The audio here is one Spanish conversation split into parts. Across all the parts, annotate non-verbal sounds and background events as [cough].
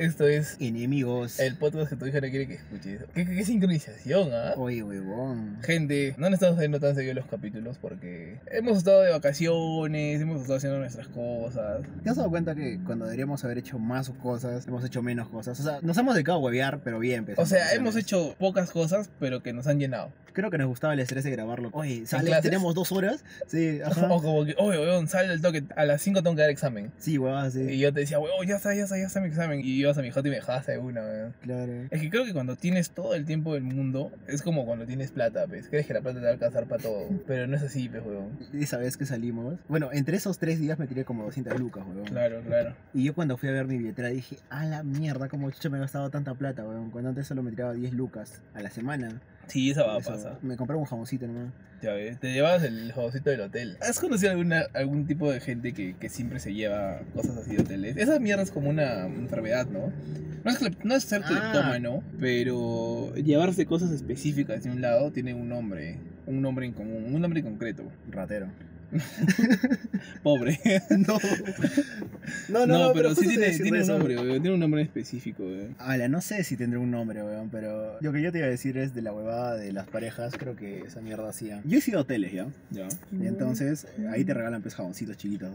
Esto es Enemigos. el podcast que tu hija no quiere que escuches. ¿Qué, qué, qué sincronización, ah? Oye, huevón. Gente, no nos estamos haciendo tan seguidos los capítulos porque hemos estado de vacaciones, hemos estado haciendo nuestras cosas. ¿Te has dado cuenta que cuando deberíamos haber hecho más cosas, hemos hecho menos cosas? O sea, nos hemos dedicado a huevear, pero bien. pues, O sea, hemos hecho pocas cosas, pero que nos han llenado. Creo que nos gustaba el estrés de grabarlo. Oye, ¿sale? ¿Tenemos dos horas? Sí, ajá. [laughs] O como que, oye, weón, sale el toque, a las 5 tengo que dar examen. Sí, huevón, sí. Y yo te decía, weón, ya está, ya está, ya está mi examen. Y ibas a mi jota y me dejabas de una, weón. Claro. Es que creo que cuando tienes todo el tiempo del mundo, es como cuando tienes plata, pues. Crees que la plata te va a alcanzar para todo. [laughs] Pero no es así, pues, weón. Esa vez que salimos. Bueno, entre esos tres días me tiré como 200 lucas, huevón. Claro, claro. Y yo cuando fui a ver mi billetera dije, a la mierda, como chucha me he gastado tanta plata, weón. Cuando antes solo me tiraba 10 lucas a la semana. Sí, esa va a pasar. Me compré un jamoncito nomás. Ya ves, te llevabas el juegocito del hotel. ¿Has conocido alguna, algún tipo de gente que, que siempre se lleva cosas así de hoteles? Esa mierda es como una enfermedad, ¿no? No es, no es ser Ah. cleptómano, pero llevarse cosas específicas de un lado tiene un nombre. Un nombre en común, un nombre concreto. Ratero. [laughs] Pobre. [laughs] no. No, No, pero sí justo tiene, tiene un nombre, weón, tiene un nombre específico, weón. Ala, no sé si tendré un nombre, weón, pero lo que yo te iba a decir es de la huevada de las parejas, creo que esa mierda hacía. Yo he sido a hoteles, ¿ya? Ya. Y entonces ahí te regalan pues jaboncitos chiquitos.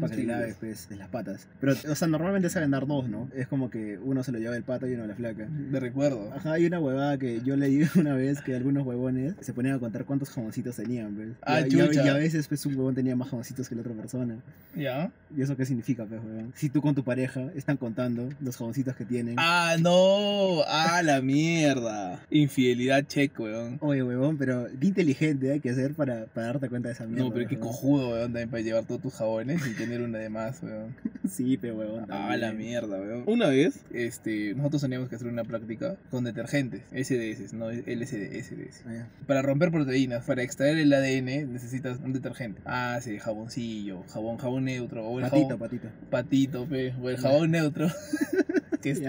Para que laves pues de las patas. Pero, o sea, normalmente saben dar dos, ¿no? Es como que uno se lo lleva el pato y uno la flaca. De recuerdo. Ajá, hay una huevada que yo leí [laughs] una vez que algunos huevones se ponían a contar cuántos jamoncitos tenían, ¿ves? Ah, y, y y a veces pues un huevón tenía más jamoncitos que la otra persona. ¿Ya? ¿Y eso qué significa, pues, huevón? Si tú con tu pareja están contando los jamoncitos que tienen. Ah, no. Ah, la mierda. Infidelidad check, weón. Oye, huevón, pero qué inteligente hay que hacer para, para darte cuenta de esa mierda. No, pero qué huevón. cojudo, weón, también para llevar todos tus jabones y tener una de más, weón. [laughs] Sí, pero huevón. Ah, la mierda, weón. Una vez, este, nosotros teníamos que hacer una práctica con detergentes, SDS, no LSD, SDS. Ah. Para romper proteínas, para extraer el ADN, necesitas un detergente. Ah, sí, jaboncillo, jabón, jabón neutro, o el Patito, jabón patito. patito, pe, o el jabón neutro. [laughs] que es.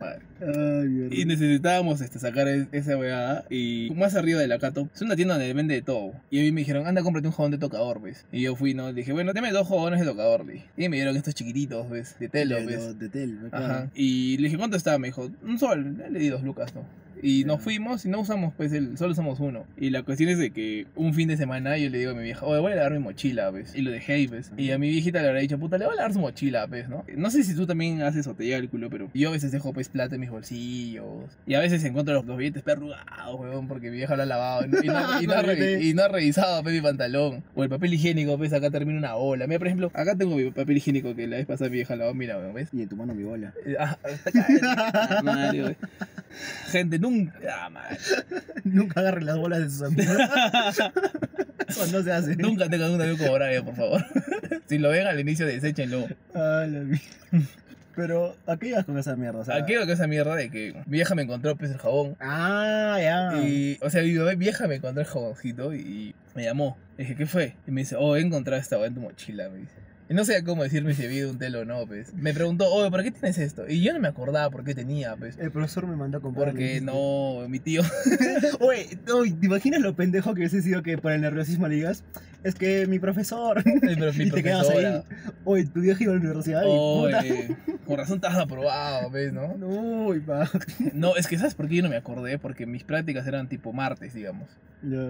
Ay. Y necesitábamos este, sacar es- esa weá. Y más arriba de la Cato, es una tienda donde vende de todo. Y a mí me dijeron, anda, cómprate un jabón de tocador, ¿ves? Y yo fui, ¿no? Le dije, bueno, dame dos jabones de tocador, dije. Y me dieron estos chiquititos, ¿ves? De telo, de, ¿ves? de, de tel, ¿no? Ajá. Y le dije, ¿cuánto está? Me dijo, un sol. Le di dos lucas, ¿no? Y nos fuimos y no usamos, pues, el, solo usamos uno. Y la cuestión es de que un fin de semana yo le digo a mi vieja, oye, voy a lavar mi mochila, ¿ves? Y lo dejé ahí, ¿ves? Y a mi viejita le habrá dicho, puta, le voy a lavar su mochila, ¿ves? ¿No? No sé si tú también haces o te llega el culo, pero yo a veces dejo, pues, plata en mis bolsillos. Y a veces encuentro los, los billetes perrugados, weón, porque mi vieja lo ha lavado. Y no, y no- ha, [laughs] revi- y no ha revisado, pues, mi pantalón. O el papel higiénico, pues, acá termina una ola. Mira, por ejemplo, acá tengo mi papel higiénico que la vez pasada mi vieja lavó, mira, weón, ¿ves? Y en tu mano mi bola. [laughs] Eh, [laughs] ah, güey. Gente, nunca. Ah, madre. [laughs] Nunca agarren las bolas de sus amigos. [laughs] Eso no se hace. Nunca tengan un amigo como Brian, por favor. [laughs] si lo ven al inicio, deséchenlo. La mierda. Pero, ¿a qué ibas con esa mierda? O sea, Aquí con esa mierda de que mi vieja me encontró pues el jabón. Ah, ya. Y, o sea, mi vieja me encontró el jaboncito y me llamó. Le dije, ¿qué fue? Y me dice, oh, he encontrado esta en tu mochila, me dice. Y no sabía cómo decirme si había un telo o no, pues. Me preguntó, oye, ¿por qué tienes esto? Y yo no me acordaba por qué tenía, pues. El profesor me mandó a comprar. Porque no, mi tío. [laughs] Oye, oye, ¿te imaginas lo pendejo que hubiese sido que por el nerviosismo le digas? Es que mi profesor. Pero mi [laughs] y te quedas ahí. Oye, tu vieja iba a la universidad. Oye, con razón estás aprobado, ¿ves, no? [laughs] Uy, pa. No, es que ¿sabes por qué yo no me acordé? Porque mis prácticas eran tipo martes, digamos.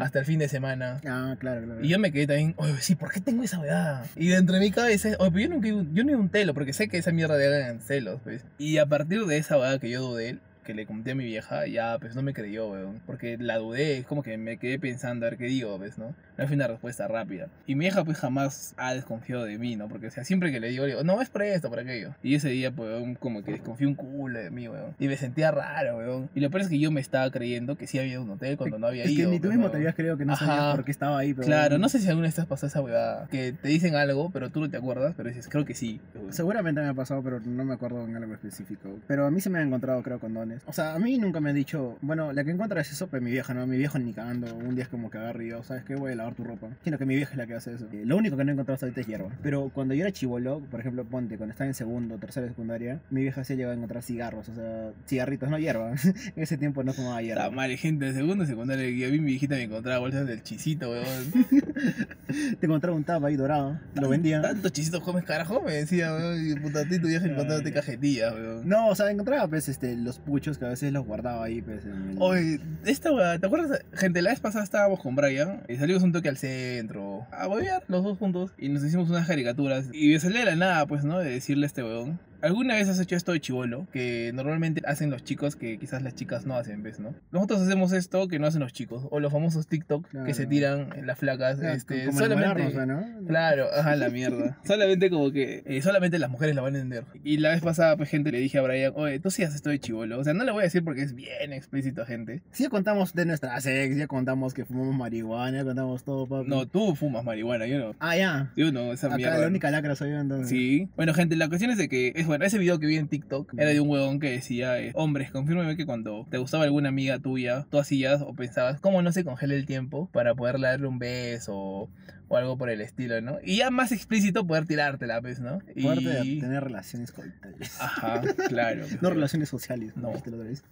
Hasta el fin de semana. Ah, claro, claro. Y yo me quedé también, oye, sí, ¿por qué tengo esa weá? Y dentro de mi cabeza, yo nunca yo no un telo, porque sé que esa mierda de hagan celos, pues. Y a partir de esa weá que yo dudé, que le conté a mi vieja, ya, pues no me creyó, weón. Porque la dudé, es como que me quedé pensando a ver qué digo, ¿ves, no? No fue una respuesta rápida. Y mi vieja, pues jamás ha desconfiado de mí, ¿no? Porque, o sea, siempre que le digo, le digo, no, es por esto, por aquello. Y ese día, pues, weón, como que desconfió un culo de mí, weón. Y me sentía raro, weón. Y lo peor es que yo me estaba creyendo que sí había un hotel cuando no había es ido. que ni tú pues, mismo weón. te habías creído que no Ajá. sabías por qué estaba ahí. Pero Claro, no sé si alguna vez te has pasado esa huevada. Que te dicen algo, pero tú no te acuerdas, pero dices, creo que sí. Seguramente me ha pasado, pero no me acuerdo en algo específico. Pero a mí se me han encontrado, creo, condones O sea, a mí nunca me han dicho, bueno, la que encuentra es eso, pues mi vieja, ¿no? Mi viejo ni cagando. Un día es como que agarro y yo, ¿sabes qué? Voy a lavar tu ropa. Sino que mi vieja es la que hace eso. Eh, lo único que no he encontrado hasta ahorita es hierba. Pero cuando yo era chivolo, por ejemplo, ponte, cuando estaba en segundo, tercera secundaria, mi vieja se llegado a encontrar cigarros, o sea, cigarritos, no hierba. [laughs] en ese tiempo no fumaba hierba. Está mal, gente de segundo, secundaria. Y a mí mi viejita me encontraba bolsas del chisito, weón. [laughs] Te encontraba un tapa ahí dorado, lo vendía. ¿Tantos chisitos comes carajo? Me decía, weón. Y puta, a ti tu vieja encontrándote cajetillas, weón. No, o sea, encontraba pues este, los puchos que a veces los guardaba ahí, pues. Oye, esta weá, ¿te acuerdas? Gente, la vez pasada estábamos con Brian y salimos un toque al centro a huevear los dos juntos y nos hicimos unas caricaturas y me salía de la nada, pues, ¿no? De decirle a este weón. ¿Alguna vez has hecho esto de chivolo? Que normalmente hacen los chicos que quizás las chicas no hacen, ¿ves? ¿no? Nosotros hacemos esto que no hacen los chicos. O los famosos TikTok que se Claro. tiran las flacas. Ah, este, como solamente. Rosa, ¿no? Claro, ajá, la mierda. [laughs] Solamente como que eh, solamente las mujeres la van a entender. Y la vez pasada, pues, gente le dije a Brian, oye, tú sí haces esto de chivolo. O sea, no le voy a decir porque es bien explícito, gente. Sí, ya contamos de nuestra sex, ya contamos que fumamos marihuana, ya contamos todo, papi. No, tú fumas marihuana, yo no. Ah, ya. Yo no, esa Acá mierda. la única lacra soy yo entonces. Sí. Bueno, gente, la cuestión es de que, es bueno, ese video que vi en TikTok era de un huevón que decía, eh, hombres, confírmeme que cuando te gustaba alguna amiga tuya, tú hacías o pensabas, ¿cómo no se congela el tiempo para poder darle un beso o, algo por el estilo, ¿no? Y ya más explícito poder tirártela, pues, ¿no? Poder de- Y... tener relaciones coitales. Ajá, [laughs] claro. No relaciones sociales. No. la otra vez.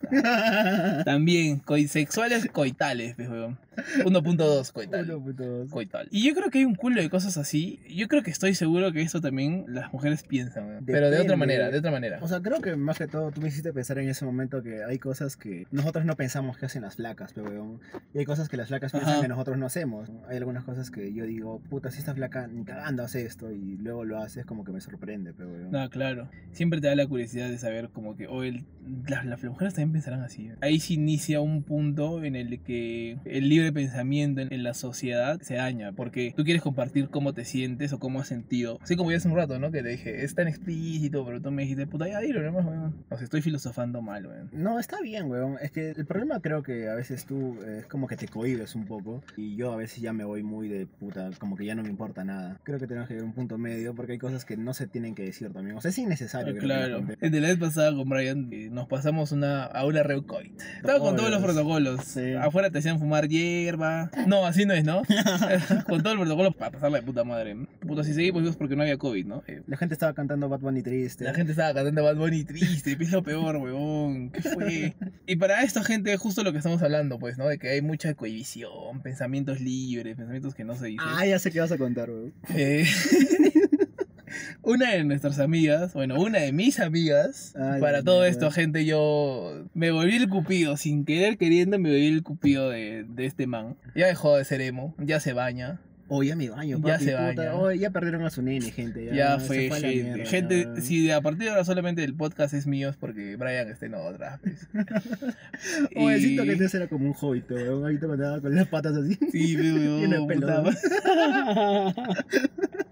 También, coisexuales coitales, pues, huevón. 1.2 coitales. Uno, puto. coital. Y yo creo que hay un culo de cosas así. Yo creo que estoy seguro que eso también las mujeres piensan, weón. Pero de otra manera, de otra manera. O sea, creo que más que todo tú me hiciste pensar en ese momento que hay cosas que nosotros no pensamos que hacen las flacas, pero weón. Y hay cosas que las flacas piensan Ajá. que nosotros no hacemos. Hay algunas cosas que yo digo, puta, si esta flaca ni cagando hace esto y luego lo haces como que me sorprende, pero weón. No, claro. Siempre te da la curiosidad de saber como que, o el, las, las mujeres también pensarán así. Ahí se inicia un punto en el que el libre pensamiento en, en la sociedad se daña, porque tú quieres compartir cómo te sientes o cómo has sentido. Así como yo hace un rato, ¿no? Que te dije, es tan explícito, pero tú me dijiste, puta, ya dilo nomás, weón. O sea, estoy filosofando mal, weón. No, está bien, weón. Es que el problema creo que a veces tú eh, es como que te cohibes un poco. Y yo a veces ya me voy muy de puta, como que ya no me importa nada. Creo que tenemos que ver un punto medio porque hay cosas que no se tienen que decir también. O sea, es innecesario. que Claro. Desde la vez pasada con Brian nos pasamos una, a una reucoit. Estaba con todos los protocolos. Sí. Afuera te hacían fumar hierba. No, así no es, ¿no? [laughs] [laughs] con todo el protocolo para pasarla de puta madre. Puta, si seguimos vivos porque no había COVID, ¿no? Eh, La gente estaba cantando Bad Bunny triste. La gente estaba cantando Bad Bunny triste, es lo peor, weón. ¿Qué fue? Y para esta gente, justo lo que estamos hablando, pues, ¿no? De que hay mucha cohibición, pensamientos libres, pensamientos que no se dicen. Ah, ya sé qué vas a contar, weón. Eh, [laughs] una de nuestras amigas, bueno, una de mis amigas, Ay, para todo esto, gente, yo me volví el cupido, sin querer queriendo, me volví el cupido de, de este man. Ya dejó de ser emo, ya se baña, Oh, ya me baño, Ya papi, se puta. baña. Oh, ya perdieron a su nene, gente. Ya, ya se fue, la gente. mierda, gente, ya. si de a partir de ahora solamente el podcast es mío, es porque Brian está en otra. pues. [laughs] Oye, Y- siento que antes era como un hobbit, weón. Ahorita me andaba con las patas así. Sí, [laughs] weón, Lleno de puta [laughs]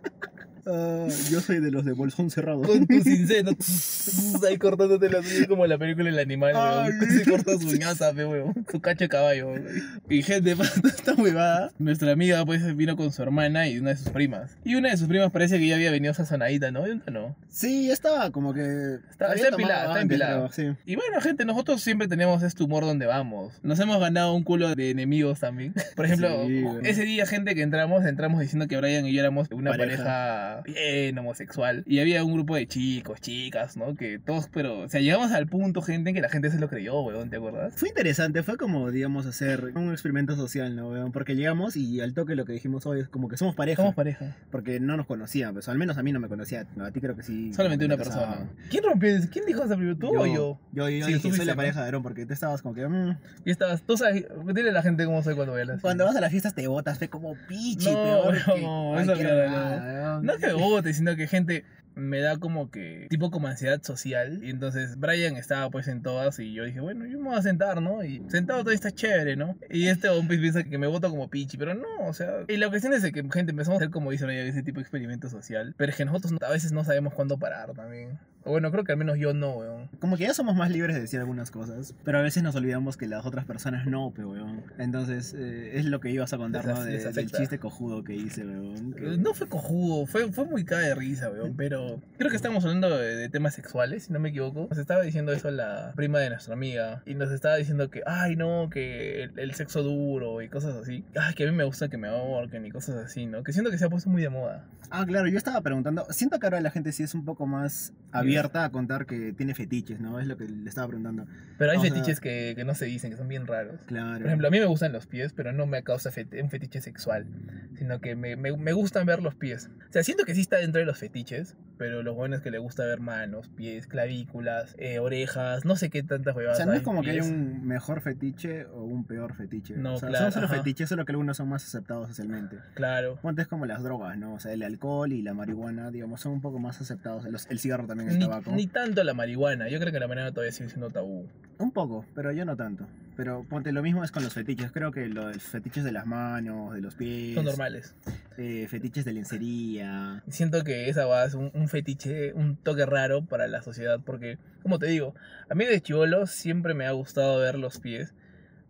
Ah, yo soy de los de bolsón cerrado. Con tu [laughs] ahí cortándote las uñas como en la película El Animal, weón. Se corta su uñaza, weón. Su cacho de caballo, weón. Y gente, [laughs] esta huevada, nuestra amiga pues vino con su hermana y una de sus primas. Y una de sus primas parece que ya había venido sazonadita, ¿no? ¿Y una no? Sí, estaba como que. Está- está empilada, está empilada. sí. Y bueno, gente, nosotros siempre tenemos este humor donde vamos. Nos hemos ganado un culo de enemigos también. [laughs] Por ejemplo, Sí, ese día, gente, que entramos, entramos diciendo que Brian y yo éramos una Pareja. pareja, bien homosexual. Y había un grupo de chicos, chicas, ¿no? Que todos, pero, o sea, llegamos al punto, gente, en que la gente se lo creyó, weón, ¿te acuerdas? Fue interesante, fue como, digamos, hacer un experimento social, ¿no? weón? Porque llegamos y al toque lo que dijimos hoy es como que somos pareja. Somos pareja. Porque no nos conocían, pues al menos a mí no me conocía. No, a ti creo que sí. Solamente una persona. ¿Quién rompió? eso? ¿Quién dijo eso primero? ¿Tú o yo? Yo, yo Sí, dije, soy la ¿no? pareja de Aaron porque tú estabas como que. mm. Y estabas, tú sabes, dile a la gente cómo soy cuando bailas. Cuando vas a las fiestas te botas, fe como pichi, No, peor que [laughs] no, cualquier esa mierda, huevada, weón. No es [laughs] que me bote, sino que gente me da como que tipo como ansiedad social. Y entonces Brian estaba pues en todas y yo dije bueno yo me voy a sentar no y sentado todo está chévere no y este hombre piensa que me voto como pichi pero no o sea y la cuestión es de que gente empezamos a hacer como dice Brian ese tipo de experimento social pero es que nosotros a veces no sabemos cuándo parar también O bueno, creo que al menos yo no, weón. Como que ya somos más libres de decir algunas cosas, pero a veces nos olvidamos que las otras personas no, pero weón. Entonces, eh, es lo que ibas a contar, ¿no? De- del chiste cojudo que hice, weón. que- Eh, No fue cojudo, fue, fue muy cae de risa, weón. Pero creo que estábamos hablando de, de temas sexuales, si no me equivoco. Nos estaba diciendo eso la prima de nuestra amiga. Y nos estaba diciendo que, ay, no, que el, el sexo duro y cosas así. Ay, que a mí me gusta que me ahorquen y cosas así, ¿no? Que siento que se ha puesto muy de moda. Ah, claro, yo estaba preguntando. Siento que ahora la gente sí es un poco más abierta a contar que tiene fetiches, ¿no? Es lo que le estaba preguntando. Pero hay O sea- fetiches que, que no se dicen, que son bien raros. Claro. Por ejemplo, a mí me gustan los pies, pero no me causa feti- un fetiche sexual, sino que me, me, me gustan ver los pies. O sea, siento que sí está dentro de los fetiches, pero lo bueno es que le gusta ver manos, pies, clavículas, eh, orejas, no sé qué tantas O huevadas. sea, no es como que hay un mejor fetiche o un peor fetiche. No, o sea, claro, son solo ajá. fetiches, solo que algunos son más aceptados socialmente. Claro. Ponte es como las drogas, ¿no? O sea, el alcohol y la marihuana, digamos, son un poco más aceptados. Los- el cigarro también, el Ni, tabaco. ni tanto la marihuana, yo creo que la marihuana todavía sigue siendo tabú. Un poco, pero yo no tanto. Pero ponte, lo mismo es con los fetiches. Creo que los fetiches de las manos, de los pies. Son normales. eh, fetiches de lencería. Siento que esa va es un, un fetiche, un toque raro para la sociedad, porque, como te digo, a mí de chivolo siempre me ha gustado ver los pies.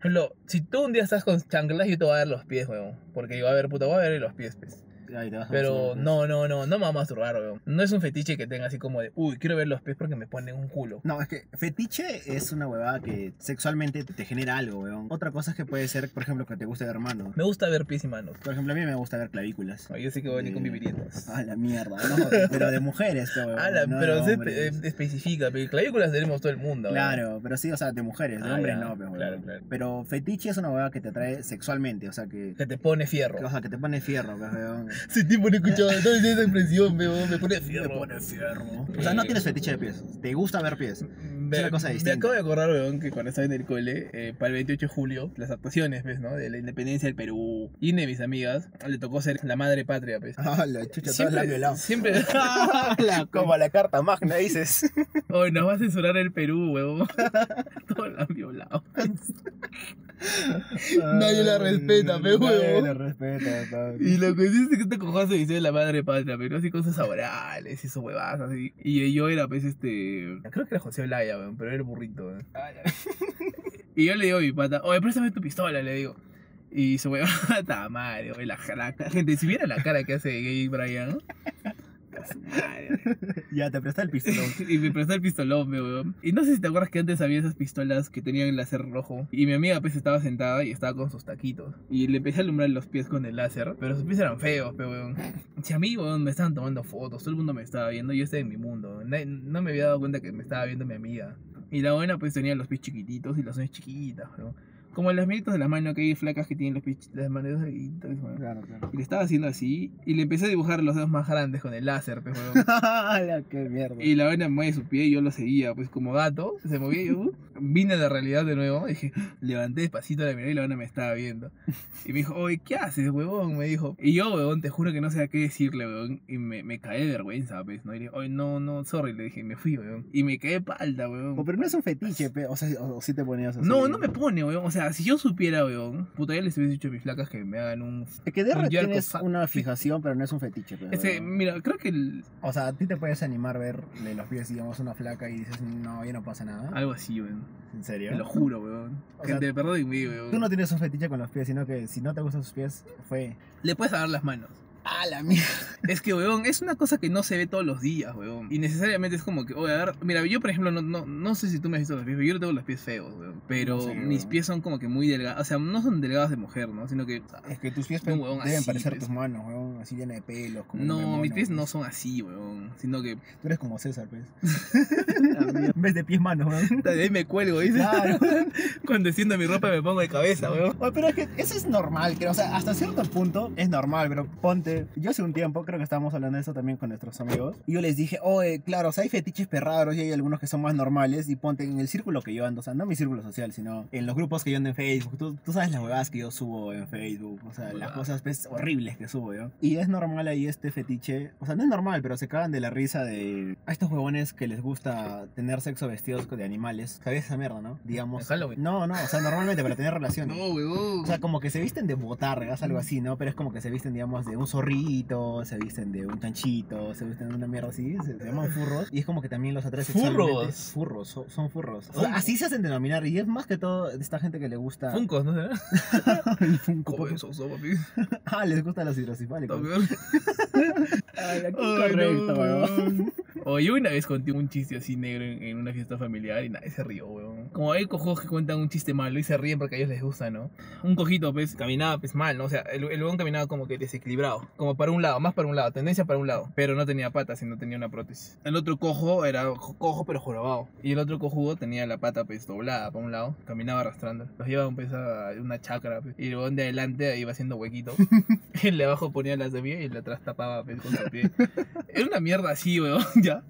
Por ejemplo, si tú un día estás con chanclas, yo te voy a ver los pies, weón. Porque digo, a ver, puta, voy a ver los pies, pues. Ay, te vas a Pero masturbar, pues. no, no, no, no me va a masturbar, weón. No es un fetiche que tenga así como de, uy, quiero ver los pies porque me ponen un culo. No, es que fetiche es una huevada que sexualmente te genera algo, weón. Otra cosa es que puede ser, por ejemplo, que te guste ver manos. Me gusta ver pies y manos. Por ejemplo, a mí me gusta ver clavículas. Ay, Yo sí que voy a venir con Eh, vivirientas. Ah, la mierda, no, pero de mujeres, pero, Ah, la- no de pero se hombres. eh, especifica, pero clavículas tenemos todo el mundo. weón. Claro, pero sí, o sea, de mujeres, de Ah, hombres ya, no, pero, claro, weón. claro. pero fetiche es una huevada que te atrae sexualmente, o sea, que, Que te pone fierro. o sea, que te pone fierro, pues, weón. [laughs] Ese tipo no escuchaba, no es esa impresión, weón, me pone fierro. Me pone fierro. O sea, no tienes fetiche de pies, te gusta ver pies. Me, Es una cosa me distinta. acabo de acordar, weón, que cuando estaba en el cole, eh, para el 28 de julio, las actuaciones, ¿ves, no? De la independencia del Perú. Y de mis amigas le tocó ser la madre patria, pues. [laughs] Ah, la chucha, todas [laughs] la Siempre, violado. siempre, Como la carta magna, dices. hoy nos va a censurar el Perú, weón. Todos la han violado. Nadie la respeta, pe, Nadie huevón. la respeta, papi. Y lo que dice es que este cojazo dice la madre patria, pero así cosas orales y sus huevadas así. Y yo era, pues, este. Creo que era José Olaya, weón, pero era el burrito, weón. [laughs] Y yo le digo a mi pata, oye, préstame tu pistola, le digo. Y su huevada, [laughs] ta madre, oye, la, la, la gente, si viera la cara que hace gay Brian, ¿no? [laughs] Ya, te presta el pistolón. [laughs] y me prestó el pistolón, weón. Y no sé si te acuerdas que antes había esas pistolas que tenían el láser rojo. Y mi amiga pues estaba sentada y estaba con sus taquitos. Y le empecé a alumbrar los pies con el láser. Pero sus pies eran feos, pero weón. [laughs] Si a mí, weón, me estaban tomando fotos, todo el mundo me estaba viendo, yo estaba en mi mundo. No me había dado cuenta que me estaba viendo mi amiga. Y la buena pues tenía los pies chiquititos y las uñas chiquitas, weón. Como las manitos de la mano que hay flacas que tienen los las manos chiquitas, weón. Claro, claro. Y le estaba haciendo así. Y le empecé a dibujar los dedos más grandes con el láser, pues, weón. [laughs] ¡Hala, qué mierda! Y la vaina mueve su pie y yo lo seguía, pues como gato, se movía y yo uh, vine de realidad de nuevo, dije, [gasps] levanté despacito la mirada y la vaina me estaba viendo. Y me dijo, oye, ¿qué haces, huevón? Me dijo. Y yo, huevón, te juro que no sé qué decirle, huevón. Y me, me caí de vergüenza, pues, ¿no? Y le dije, oye, no, no, sorry, le dije, me fui, huevón. Y me de palda, huevón. O, pero no es un fetiche, pe, o sea, o, o sí te ponías así. No, no me pone, weón. O sea, si yo supiera, weón, puta, ya les hubiese dicho a mis flacas que me hagan un. Es que de un tienes una fijación, pero no es un fetiche, pe, Ese, weón. mira, creo que el- O sea, a ti te puedes animar verle los pies, digamos, una flaca y dices, no, ya no pasa nada. algo así, weón. ¿En serio? Te lo juro, weón. O sea, Gente, perdón mí, weón. Tú no tienes un fetiche con los pies, sino que si no te gustan sus pies, fue... Le puedes agarrar las manos. ¡Ah, la mierda! Es que, weón, es una cosa que no se ve todos los días, weón. Y necesariamente es como que, oye, a ver, mira, yo por ejemplo, no, no, no sé si tú me has visto los pies, pero yo no tengo los pies feos, weón. Pero No sé, mis weón. pies son como que muy delgados, o sea, no son delgados de mujer, ¿no? Sino que... Es que tus pies huevón deben así, parecer pues. tus manos, weón, así llena de pelos. Como No, mono, mis pies pues. no son así, weón. Sino que... Tú eres como César, pues. [laughs] en vez de pies manos, weón. De ahí me cuelgo, ¿dices? Claro. [laughs] Cuando siento mi ropa me pongo de cabeza, weón. Oye, pero es que eso es normal, creo. O sea, hasta cierto punto es normal, pero ponte. Yo hace un tiempo, creo que estábamos hablando de eso también con nuestros amigos. Y yo les dije, oye, claro, o sea, hay fetiches perraros y hay algunos que son más normales. Y ponte en el círculo que yo ando, o sea, no mi círculo social, sino en los grupos que yo ando en Facebook. Tú, tú sabes las huevadas que yo subo en Facebook, o sea, las cosas pues, horribles que subo yo. Y es normal ahí este fetiche, o sea, no es normal, pero se cagan de la risa de a estos huevones que les gusta [laughs] tener sexo vestidos de animales. ¿Sabías esa mierda, no? Digamos. No, no, o sea, normalmente para tener relaciones. [laughs] No, weón. O sea, como que se visten de botargas, algo así, ¿no? Pero es como que se visten, digamos, de un zorrito burrito, se visten de un chanchito, se visten de una mierda así, se, se llaman [laughs] furros. Y es como que también los atrae ¿Furros? Furros, son, son furros. O sea, Funko. así se hacen denominar. Y es más que todo de esta gente que le gusta. Funcos, ¿no [laughs] el Funko. Joder, papi. [laughs] Ah, les gustan los hidrocefálicos. Ay, correcto, no. weón. O yo una vez conté un chiste así negro en, en una fiesta familiar y nadie se rió, weón. Como hay cojos que cuentan un chiste malo y se ríen porque a ellos les gusta, ¿no? Un cojito, pues, caminaba pues mal, ¿no? O sea, el, el weón caminaba como que desequilibrado. Como para un lado, más para un lado, tendencia para un lado. Pero no tenía patas, sino tenía una prótesis. El otro cojo era jo- cojo pero jorobado. Y el otro cojudo tenía la pata pues doblada para un lado, caminaba arrastrando. Los llevaban pues a una chacra, pues, y el weón de adelante iba haciendo huequito. [laughs] el de abajo ponía la semilla y el de atrás tapaba pues, con su Era una mierda así, weón, [laughs] ya.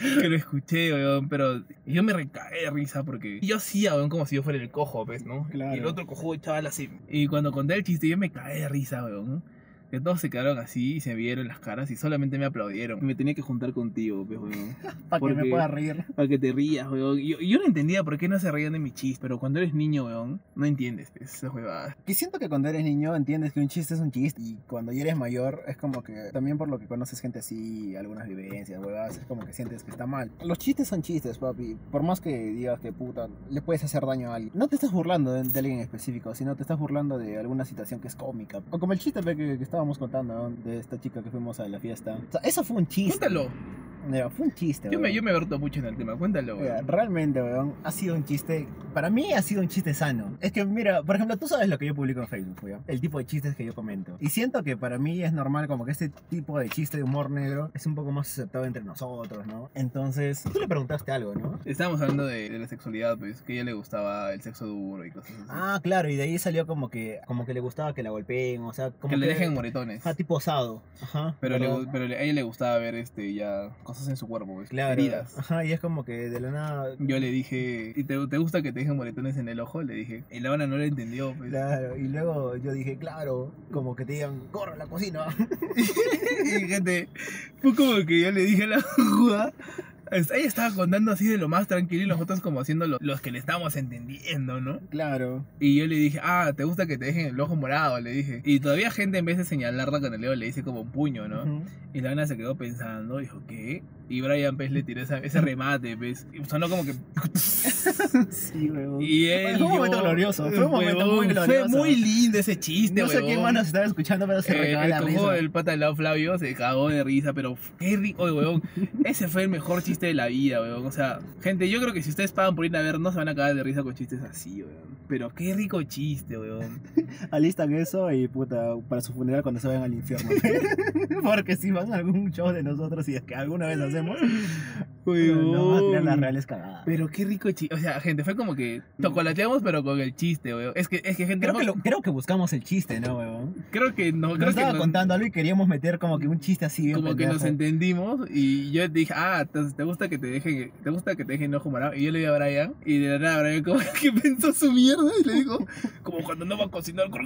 Que lo escuché, weón, pero yo me recagué de risa porque yo hacía, weón, como si yo fuera el cojo, pues, ¿no? Claro. Y el otro cojo echaba la sim. Y cuando conté el chiste, yo me cagué de risa, weón. Que todos se quedaron así y se vieron las caras y solamente me aplaudieron. Me tenía que juntar contigo, pues, weón. [laughs] Para que me pueda reír. Para que te rías, weón. Y Yo, yo no entendía por qué no se reían de mi chiste, pero cuando eres niño, weón, no entiendes, pues, esa huevada. Que siento que cuando eres niño entiendes que un chiste es un chiste y cuando ya eres mayor es como que también por lo que conoces gente así, algunas vivencias, huevas, es como que sientes que está mal. Los chistes son chistes, papi. Por más que digas que puta, le puedes hacer daño a alguien. No te estás burlando de, de alguien en específico, sino te estás burlando de alguna situación que es cómica. O como el chiste que, que estábamos contando de esta chica que fuimos a la fiesta. O sea, eso fue un chiste. Cuéntalo. Mira, fue un chiste. Yo me, weón. yo me verto mucho en el tema, cuéntalo, Mira, weón. realmente, weón, ha sido un chiste. Para mí ha sido un chiste sano. Es que, mira, por ejemplo, tú sabes lo que yo publico en Facebook, weón. El tipo de chistes que yo comento. Y siento que para mí es normal, como que este tipo de chiste de humor negro es un poco más aceptado entre nosotros, ¿no? Entonces, tú le preguntaste algo, ¿no? Estábamos hablando de, de la sexualidad, pues, que a ella le gustaba el sexo duro y cosas así. Ah, claro, y de ahí salió como que, como que le gustaba que la golpeen, o sea, como que le dejen moretones. Ah, tipo osado. Ajá. Pero, pero le- a ella le gustaba ver este ya cosas en su cuerpo, pues, Claro. heridas. Ajá, y es como que de la nada. Yo le dije, ¿y te, te gusta que te dejen moretones en el ojo? Le dije. Y la no lo entendió, pues. Claro, y luego yo dije, claro, como que te digan, corre a la cocina. [laughs] y gente, fue como que yo le dije a la [laughs] jugada. Ella estaba contando así de lo más tranquilo y nosotros como haciendo lo- los que le estábamos entendiendo, ¿no? claro. Y yo le dije, ah, ¿te gusta que te dejen el ojo morado? Le dije. Y todavía gente en vez de señalarla con el dedo le dice como un puño, ¿no? Ujú. Y la Ana se quedó pensando, dijo, ¿qué? Y Brian pues le tiró esa- ese remate, pues. Y sonó como que... [laughs] Sí, weón. Y él... Fue un momento yo- glorioso, fue un momento muy Huevón, glorioso. Fue muy lindo ese chiste, no sé huevón. quién más nos estaba escuchando, pero se Eh, recagó el la risa. del pata del lado Flavio se cagó de risa, pero qué rico, oye, weón. Ese fue el mejor chiste de la vida, weón. O sea, gente, yo creo que si ustedes pagan por ir a ver, no se van a cagar de risa con chistes así, weón. Pero qué rico chiste, weón. [laughs] Alistan eso y puta, para su funeral cuando se vayan al infierno. [laughs] Porque si van a algún show de nosotros y es que alguna vez hacemos, nos van a tirar las reales cagadas. Pero qué rico chiste. O sea, gente, fue como que chocolateamos, pero con el chiste, weón. Es que, es que gente, Creo no- que, lo- creo que buscamos el chiste, ¿no, weón? creo que no, Nos creo estaba no- contando algo y queríamos meter como que un chiste así como que nos entendimos y yo dije, ah, entonces te gusta que te dejen, te gusta que te dejen ojo morado. Y yo le di a Brian y de la nada Brian como [laughs] que pensó su mierda y le dijo, como cuando no va a cocinar, [laughs]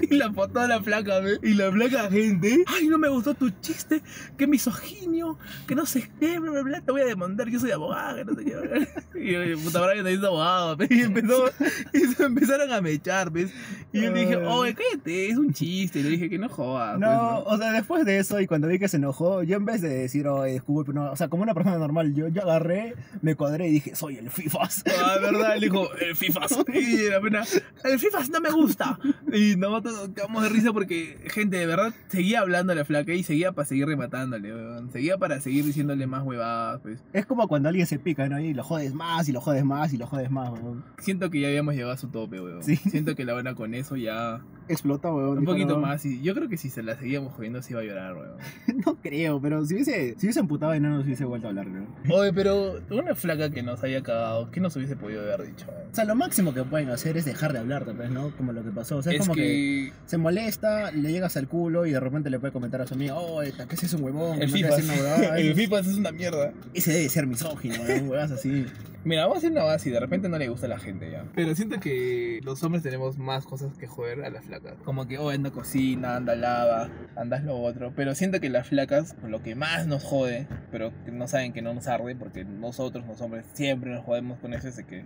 Y, la foto a la flaca, ¿ve? Y la flaca gente, ay, no me gustó tu chiste, que misoginio, que no sé qué, bla, bla, bla, te voy a demandar, yo soy abogada, que no sé qué. bla". [laughs] Y yo, puta, Brian es abogado, y empezó, y se empezaron a mechar, ¿ves? Y yo le dije, Ay. oye, cállate, es un chiste. Y le dije que no jodas. No, pues, o sea, después de eso y cuando vi que se enojó, yo en vez de decir, oh, disculpe, no, o sea, como una persona normal, yo, yo agarré, me cuadré y dije, soy el FIFAs. Ah, verdad, le dijo, el FIFAs. [laughs] Y la pena, el FIFAs no me gusta. Y nosotros nos quedamos de risa porque, gente, de verdad, seguía hablando a la flaca y seguía para seguir rematándole, weón. Seguía para seguir diciéndole más huevadas, pues. Es como cuando alguien se pica, ¿no? Y lo jodes más, y lo jodes más, y lo jodes más, weón. Siento que ya habíamos llegado a su tope, weón. Sí. Siento que la buena con eso ya... Explota, weón. Un poquito no. más. Y yo creo que si se la seguíamos jodiendo se iba a llorar, weón. [laughs] No creo, pero si hubiese, si hubiese emputado y no nos hubiese vuelto a hablar, ¿no? Oye, pero una flaca que nos haya cagado, ¿qué nos hubiese podido haber dicho? weón? O sea, lo máximo que pueden hacer es dejar de hablar, tal vez, ¿no? Como lo que pasó. O sea, es, Es como que... que se molesta, le llegas al culo y de repente le puede comentar a su amiga, oh, esta, ¿qué es un huevón? el No FIFA, hace una huevada". [laughs] el FIFA es una mierda. Ese debe ser misógino, ¿no? Huevas así. Mira, vamos a hacer una base y de repente no le gusta a la gente ya. Pero siento que los hombres tenemos más cosas que joder a las flacas. Como que, oh, anda cocina, anda lava, andas lo otro. Pero siento que las flacas, lo que más nos jode, pero que no saben que no nos arde, porque nosotros los hombres siempre nos jodemos con eso, es de que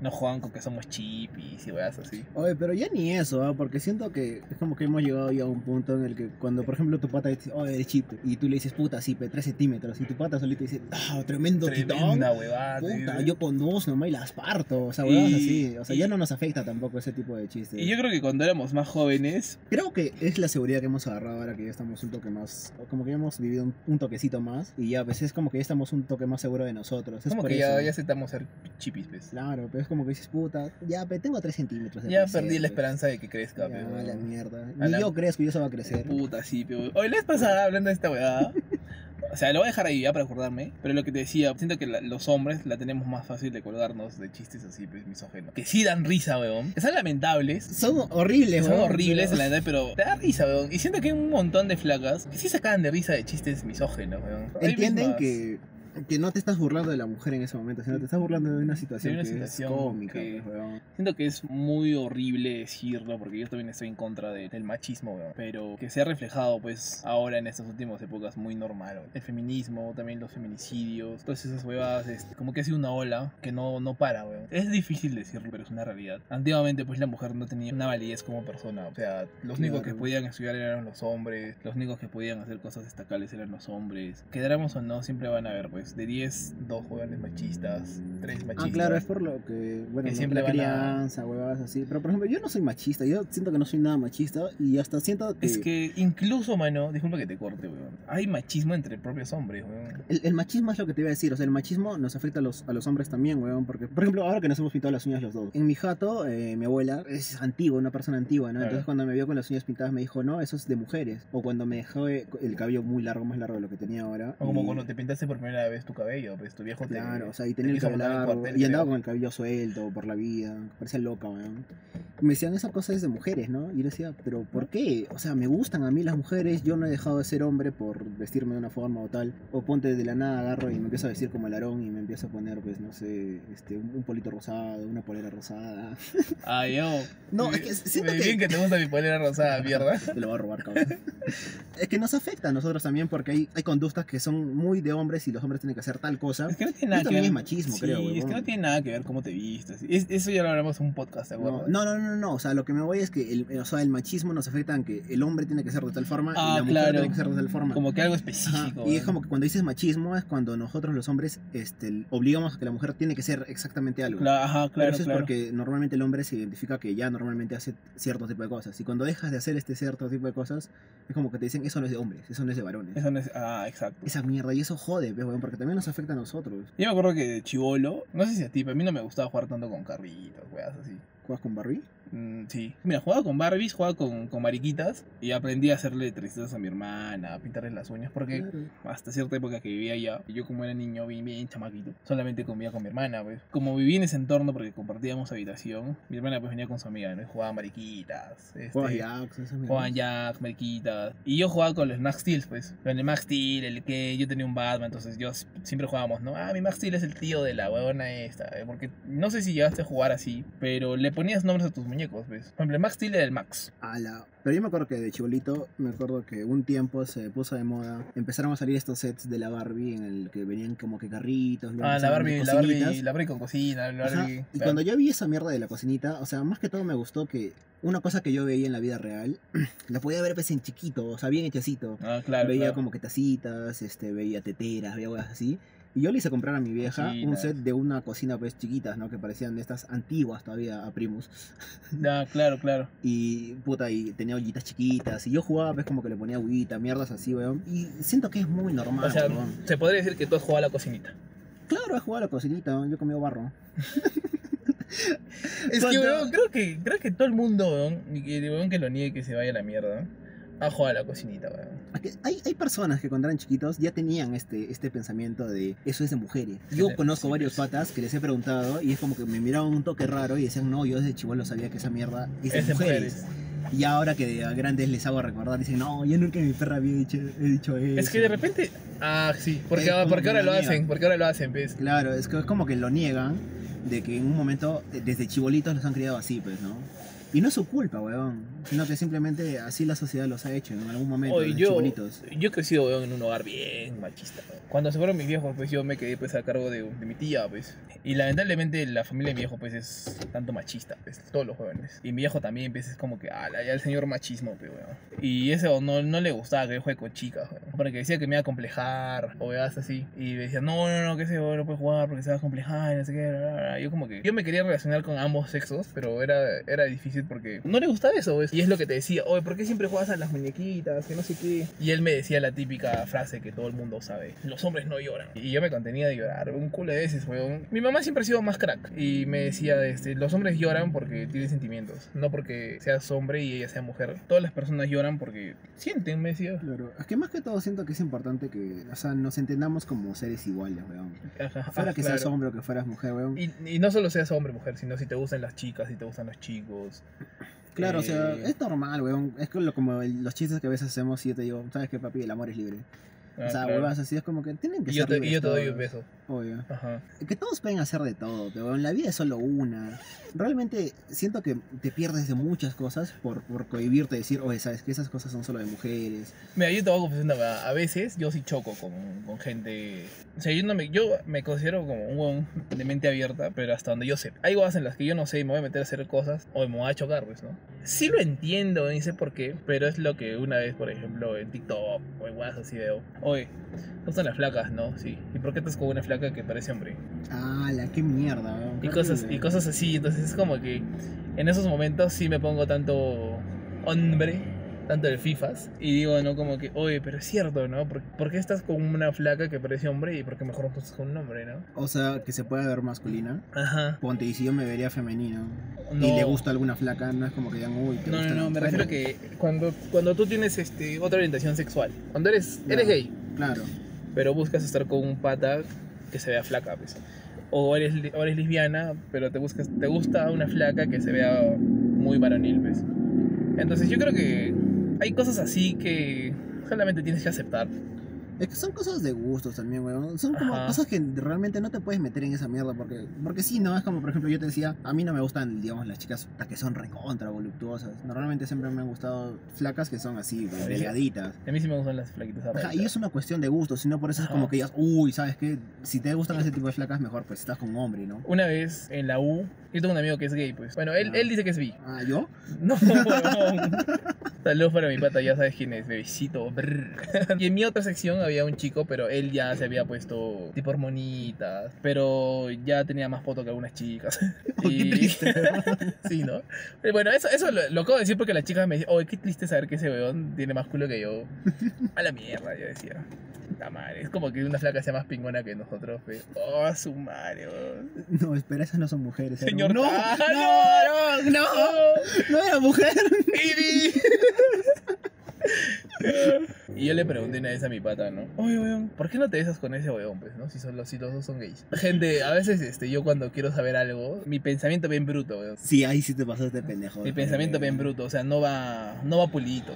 no juegan con que somos chipis y weas así. Oye, pero ya ni eso, ¿ah? porque siento que es como que hemos llegado ya a un punto en el que cuando, por ejemplo, tu pata dice, oh, eres chip, y tú le dices, puta, sí, pe, 3 centímetros, y tu pata solito dice, ah, tremendo titón. Tremenda huevada. Puta, yo con dos nomás y las parto, o sea, Y- así. O sea, y- ya no nos afecta tampoco ese tipo de chistes. Y yo creo que cuando éramos más jóvenes, Creo que es la seguridad que hemos agarrado ahora que ya estamos un toque más, como que ya hemos vivido un, un toquecito más, y ya a veces como que ya estamos un toque más seguro de nosotros. Es como por que eso. ya, ya aceptamos ser chipis, pues. Claro, pero es como que dices, puta, ya, pe, tengo 3 centímetros. de Ya crecer, perdí la pues. esperanza de que crezca, Ya, pero. la mierda. Ni la- yo crezco y eso va a crecer. Puta, sí, pero. Hoy la vez pasada, hablando de esta weá. O sea, lo voy a dejar ahí ya para acordarme. Pero lo que te decía, siento que la- los hombres la tenemos más fácil de colgarnos de chistes así, pues misógenos. Que sí dan risa, weón. Que son lamentables. Son horribles, Son weón, horribles, pero- la [laughs] verdad, pero te da risa, weón. Y siento que hay un montón de flacas que sí sacan de risa de chistes misógenos, weón. Entienden que, que no te estás burlando de la mujer en ese momento, sino te estás burlando de una situación una que situación es cómica. que- pues, weón. Siento que es muy horrible decirlo, porque yo también estoy en contra de- del machismo, weón. Pero que se ha reflejado, pues, ahora en estas últimas épocas muy normal, weón. El feminismo, también los feminicidios, todas esas huevas, este, como que ha sido una ola que no, no para, weón. Es difícil decirlo, pero es una realidad. Antiguamente, pues, la mujer no tenía una validez como persona. O sea, los únicos que podían estudiar eran los hombres, los únicos que podían hacer cosas destacables eran los hombres. Quedáramos o no, siempre van a haber, pues, de 10, dos jóvenes machistas, tres machistas. Ah, claro, es por lo que, bueno, Que no, siempre la van a- crianza, huevadas así. Pero, por ejemplo, yo no soy machista, yo siento que no soy nada machista y hasta siento que... Es que incluso, mano, disculpa que te corte, weón. Hay machismo entre propios hombres, weón. El, el machismo es lo que te iba a decir, o sea, el machismo nos afecta a los, a los hombres también, weón, porque, por ejemplo, ahora que nos hemos pintado las uñas los dos, en mi jato, eh, mi abuela es antigua, una persona antigua, ¿no? Claro. Entonces cuando me vio con las uñas pintadas me dijo, no, eso es de mujeres, o cuando me dejó eh, el cabello muy largo, más largo de lo que tenía ahora. O como y- cuando te pintaste por primera vez tu cabello, pues tu viejo te. Claro, o sea, y te tenía el cabello largo, cuartel, y andaba creo. con el cabello suelto por la vida, parecía loca, weón. Me decían, esa cosa es de mujeres, ¿no? Y yo decía, pero ¿por qué? O sea, me gustan a mí las mujeres, yo no he dejado de ser hombre por vestirme de una forma o tal. O ponte de la nada, agarro y me empiezo a vestir como el arón y me empiezo a poner, pues, no sé, este, un, un polito rosado, una polera rosada. [laughs] Ah, yo. No, Me- es que siento me que- bien que te gusta mi polera rosada, [laughs] mierda. Te lo voy a robar, cabrón. es que nos afecta a nosotros también porque hay, hay conductas que son muy de hombres y los hombres tienen que hacer tal cosa. Es que no tiene nada Eso que también ver. es machismo, sí, creo, es que no tiene nada que ver cómo te vistes. Es- eso ya lo hablamos en un podcast, ¿te No, acuerdas? no, no, no, no, o sea, lo que me voy es que el, o sea, el machismo nos afecta en que el hombre tiene que ser de tal forma Ah, y la mujer claro. tiene que ser de tal forma. Como que algo Ajá, específico. Y es weón. como que cuando dices machismo es cuando nosotros los hombres este, obligamos a que la mujer tiene que ser exactamente algo. Ajá, Pero claro, eso es claro. porque normalmente el hombre se identifica que ya normalmente hace cierto tipo de cosas. Y cuando dejas de hacer este cierto tipo de cosas, es como que te dicen, eso no es de hombres, eso no es de varones. Eso no es. Ah, exacto. Esa mierda, y eso jode, pues, porque también nos afecta a nosotros. Yo me acuerdo que de chivolo, no sé si a ti, pero a mí no me gustaba jugar tanto con carritos, weas así. ¿Juegas con Barbie? Mm, sí. Mira, jugaba con Barbies, jugaba con, con mariquitas y aprendí a hacerle tristezas a mi hermana, a pintarle las uñas, porque Claro. hasta cierta época que vivía allá, yo como era niño bien, bien chamaquito, solamente convivía con mi hermana, pues. Como viví en ese entorno porque compartíamos habitación, mi hermana pues venía con su amiga, ¿no? Y jugaba mariquitas. Este. Jugaban Jack, mariquitas. Y yo jugaba con los Max Steel, pues. Con el Max Steel, el que yo tenía un Batman, entonces yo siempre jugábamos, ¿no? Ah, mi Max Steel es el tío de la huevona esta. eh, Porque no sé si llegaste a jugar así, pero le ponías nombres a tus muñecos, pues. Por ejemplo, el Max Steel era el Max. Ala. Pero yo me acuerdo que de chibolito, me acuerdo que un tiempo se puso de moda. Empezaron a salir estos sets de la Barbie en el que venían como que carritos. Ah, la Barbie, la. Barbie, la Barbie con cocina, la Barbie. Y claro. cuando yo vi esa mierda de la cocinita, o sea, más que todo me gustó que una cosa que yo veía en la vida real, [clears throat] la podía ver pues en chiquito, o sea, bien hechecito. Ah, claro. veía claro. como que tacitas, este, veía teteras, veía cosas así. Y yo le hice comprar a mi vieja un set de una cocina pues chiquitas, ¿no? Que parecían de estas antiguas todavía a Primus. [laughs] Ah, claro, claro. Y puta, y tenía ollitas chiquitas. Y yo jugaba, pues como que le ponía agüita, mierdas así, weón. Y siento que es muy normal, O sea, weón. se podría decir que tú has jugado a la cocinita. Claro, he jugado a la cocinita, yo comí barro. [laughs] Es que, weón, creo que, creo que todo el mundo, weón, que weón que lo niegue que se vaya a la mierda, ha jugado a la cocinita, weón. Hay, hay personas que cuando eran chiquitos ya tenían este, este pensamiento de eso es de mujeres. Yo Sí, conozco sí, varios pues. patas que les he preguntado y es como que me miraban un toque raro y decían, no, yo desde chivolo sabía que esa mierda es de Es de mujeres. mujeres. Y ahora que a grandes les hago recordar, dicen, no, yo nunca en mi perra había dicho, he dicho eso. Es que de repente. Ah, sí. Porque, Es como porque que ahora lo hacen. Porque ahora lo hacen, ¿ves? Claro, es, que es como que lo niegan de que en un momento, eh, desde chibolitos los han criado así, pues, ¿no? Y no es su culpa, weón. Sino que simplemente así la sociedad los ha hecho en algún momento. Oye, yo, yo he crecido weón, en un hogar bien machista. weón. Cuando se fueron mis viejos, pues yo me quedé pues a cargo de, de mi tía, pues. Y lamentablemente la familia de mi viejo pues es tanto machista, pues, todos los jóvenes. Y mi viejo también, pues es como que, ah, ya el señor machismo, pues, weón. Y eso no, no le gustaba que yo juegue con chicas, weón. Porque decía que me iba a complejar, o veas así. Y me decía, no, no, no, que ese weón no puede jugar porque se va a complejar, y no sé qué, bla, bla, bla. Yo como que, yo me quería relacionar con ambos sexos, pero era, era difícil porque no le gustaba eso, pues. Y es lo que te decía, oye, ¿por qué siempre juegas a las muñequitas? Que no sé qué. Y él me decía la típica frase que todo el mundo sabe, los hombres no lloran. Y yo me contenía de llorar, un culo de veces, weón. Mi mamá siempre ha sido más crack y me decía, este, los hombres lloran porque tienen sentimientos, no porque seas hombre y ella sea mujer. Todas las personas lloran porque sienten, me decía. Claro, es que más que todo siento que es importante que, o sea, nos entendamos como seres iguales, weón. Ajá, Fuera que claro. seas hombre o que fueras mujer, weón. Y, y no solo seas hombre mujer, sino si te gustan las chicas, si te gustan los chicos. Claro, o sea, Eh, es normal, weón. Es como, los chistes que a veces hacemos y yo te digo, ¿sabes qué, papi? El amor es libre. Ah, o sea, claro. huevas así, es como que tienen que Y yo ser te, y yo te doy un beso. Obvio. Ajá. Que todos pueden hacer de todo, pero en la vida es solo una. Realmente siento que te pierdes de muchas cosas por, por cohibirte, decir, oye, sabes que esas cosas son solo de mujeres. Mira, yo te voy a confesar una verdad. A veces yo sí choco con, con gente. O sea, yo, no me, yo me considero como un huevón de mente abierta, pero hasta donde yo sé. Hay cosas en las que yo no sé y me voy a meter a hacer cosas o me voy a chocar, pues, ¿no? Sí lo entiendo, ni sé por qué, pero es lo que una vez, por ejemplo, en TikTok o en WhatsApp así veo. Oye, ¿te gustan las flacas, no? Sí. ¿Y por qué estás con una flaca que parece hombre? Ah, la qué mierda. Y cosas, y cosas así, entonces es como que en esos momentos sí me pongo tanto hombre, tanto de FIFAs, y digo, ¿no? Como que, oye, pero es cierto, ¿no? ¿Por, por qué estás con una flaca que parece hombre y por qué mejor no estás con un hombre, ¿no? O sea, que se pueda ver masculina. Ajá. Ponte, y si yo me vería femenino No. y le gusta alguna flaca, no es como que digan, uy, te No, no, gusta no, la- me refiero a que cuando, cuando tú tienes este, otra orientación sexual, cuando eres, eres Claro. gay, Claro. pero buscas estar con un pata que se vea flaca, pues. O eres, o eres lesbiana, pero te, buscas, te gusta una flaca que se vea muy varonil, pues. Entonces yo creo que hay cosas así que solamente tienes que aceptar. Es que son cosas de gustos también, weón. Son como Ajá. cosas que realmente no te puedes meter en esa mierda porque, porque sí, ¿no? Es como, por ejemplo, yo te decía, a mí no me gustan, digamos, las chicas que son recontra voluptuosas. Normalmente siempre me han gustado flacas que son así, sí. delgaditas. A mí sí me gustan las flaquitas Ajá, y es una cuestión de gustos, sino por eso es Ajá. como que digas, uy, ¿sabes qué? Si te gustan ese tipo de flacas, mejor pues estás con un hombre, ¿no? Una vez en la U, yo tengo un amigo que es gay, pues. Bueno, él, Ah. él dice que es bi. Ah, ¿yo? No, huevón. [laughs] Saludos para mi pata, ya sabes quién es, bebecito. Y en mi otra sección había un chico, pero él ya se había puesto tipo hormonitas, pero ya tenía más foto que algunas chicas. [laughs] Oh, qué triste. [laughs] sí, ¿no? Eh, Bueno, eso, eso lo, lo acabo de decir porque las chicas me decían, oye, qué triste saber que ese weón tiene más culo que yo. A la mierda, yo decía. Puta madre, es como que una flaca sea más pingona que nosotros, fe. Oh, su madre. No, espera, esas no son mujeres. Señor, hermano. no, ¡Ah, no, no, no, no era mujer. Baby. [laughs] Y yo le pregunté una vez a mi pata, ¿no? Oye, weón, ¿por qué no te besas con ese weón, pues, no? Si, son los, si los dos son gays. Gente, a veces, este, yo cuando quiero saber algo, mi pensamiento bien bruto, weón. Sí, ahí sí te pasaste pendejo. Mi pensamiento bien bruto, o sea, no va, no va pulito.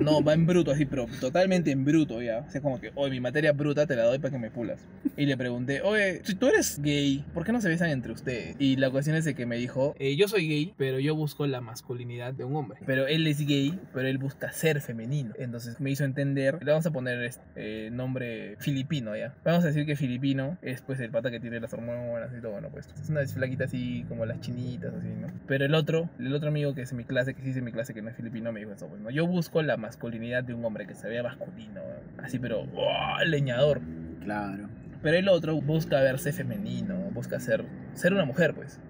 No, va en bruto, así, pero totalmente en bruto ya. O sea, como que, oye, mi materia bruta te la doy para que me pulas. Y le pregunté, oye, si tú eres gay, ¿por qué no se besan entre ustedes? Y la cuestión es de que me dijo, "Eh, yo soy gay, pero yo busco la masculinidad de un hombre. Pero él es gay, pero él busca ser femenino. Entonces me hizo entender, le vamos a poner este eh, nombre filipino ya. Vamos a decir que filipino es pues el pata que tiene las hormonas y todo, bueno, pues es una flaquita así como las chinitas, así, ¿no? Pero el otro, el otro amigo que es mi clase, que sí es mi clase, que no es filipino, me dijo eso, pues, ¿no? Yo busco la masculinidad de un hombre que se vea masculino, así, pero ¡oh! leñador. Claro. Pero el otro busca verse femenino, busca ser, ser una mujer, pues.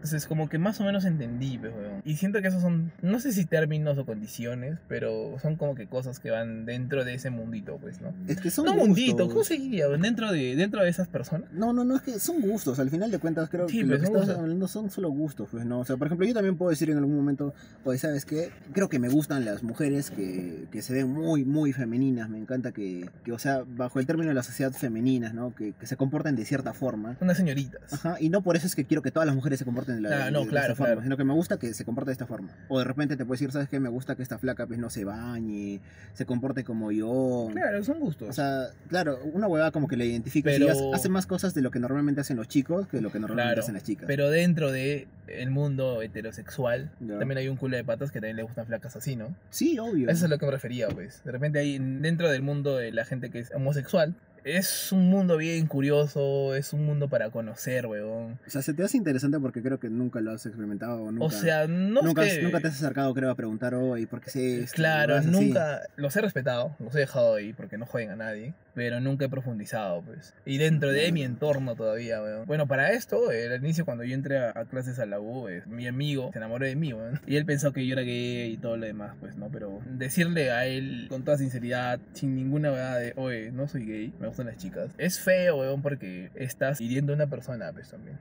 Entonces, como que más o menos entendí, pues, weón. Y siento que esos son, no sé si términos o condiciones, pero son como que cosas que van dentro de ese mundito, pues, ¿no? Es que son no gustos. mundito, ¿cómo se diría? Dentro de, dentro de esas personas. No, no, no, es que son gustos. Al final de cuentas, creo Sí, que lo que estamos hablando son solo gustos, pues, ¿no? O sea, por ejemplo, yo también puedo decir en algún momento, pues, ¿sabes qué? Creo que me gustan las mujeres que, que se ven muy, muy femeninas. Me encanta que, que, o sea, bajo el término de la sociedad femeninas, ¿no? Que, que se comporten de cierta forma. Unas señoritas. Ajá, y no por eso es que quiero que todas las mujeres se comporten comporten de, la, Ah, no, de- claro, esta forma, claro. sino que me gusta que se comporte de esta forma. O de repente te puedes decir, ¿sabes qué? Me gusta que esta flaca pues no se bañe, se comporte como yo. Claro, son gustos. O sea, claro, una huevada como que le identifica Pero- y hace- más cosas de lo que normalmente hacen los chicos que de lo que normalmente Claro, hacen las chicas. Pero dentro de el mundo heterosexual, también hay un culo de patas que también le gustan flacas así, ¿no? Sí, obvio. Eso es a lo que me refería, pues. De repente hay dentro del mundo de la gente que es homosexual, es un mundo bien curioso, es un mundo para conocer, weón. O sea, se te hace interesante porque creo que nunca lo has experimentado. o Nunca, o sea, no nunca, es que... nunca te has acercado, creo, a preguntar, oye, ¿por qué esto? Claro, Huevadas así. nunca los he respetado, los he dejado ahí porque no juegan a nadie, pero nunca he profundizado, pues. Y dentro de mi entorno todavía, weón. Bueno, para esto, al inicio cuando yo entré a, a clases a la U, eh, mi amigo se enamoró de mí, weón. Y él pensó que yo era gay y todo lo demás, pues, ¿no? Pero decirle a él con toda sinceridad, sin ninguna verdad de, oye, no soy gay, me gustan las chicas. Es feo, weón, porque estás hiriendo a una persona, pues, también.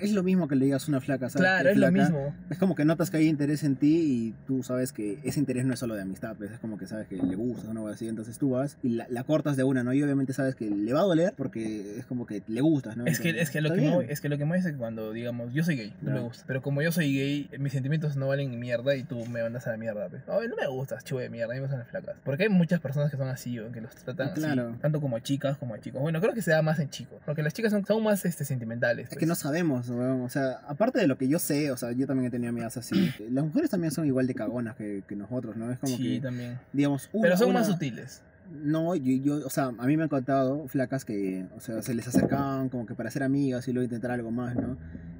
Es lo mismo que le digas a una flaca, ¿sabes? Claro, es lo mismo. Es como que notas que hay interés en ti y tú sabes que ese interés no es solo de amistad, pues es como que sabes que le gusta, ¿no? Así, entonces tú vas y la, la cortas de una, ¿no? Y obviamente sabes que le va a doler porque es como que le gustas, ¿no? Es que, es que lo que me es que lo que me dice que cuando digamos yo soy gay, no me gusta. Pero como yo soy gay, mis sentimientos no valen ni mierda y tú me mandas a la mierda, pues. Ay, no me gustas, chivo de mierda, a mí me gustan las flacas. Porque hay muchas personas que son así, o que los tratan Claro. así, tanto como chicas como a chicos. Bueno, creo que se da más en chicos, porque las chicas son, son más este sentimentales. Es pues. que no sabemos, weón. O sea, aparte de lo que yo sé, o sea, yo también he tenido amigas así. [clears throat] Las mujeres también son igual de cagonas que, que nosotros, ¿no? Es como Sí, que, también. digamos, una, Pero son una- más sutiles. No, yo, yo, o sea, a mí me han contado flacas que, o sea, se les acercaban como que para ser amigas y luego intentar algo más, ¿no?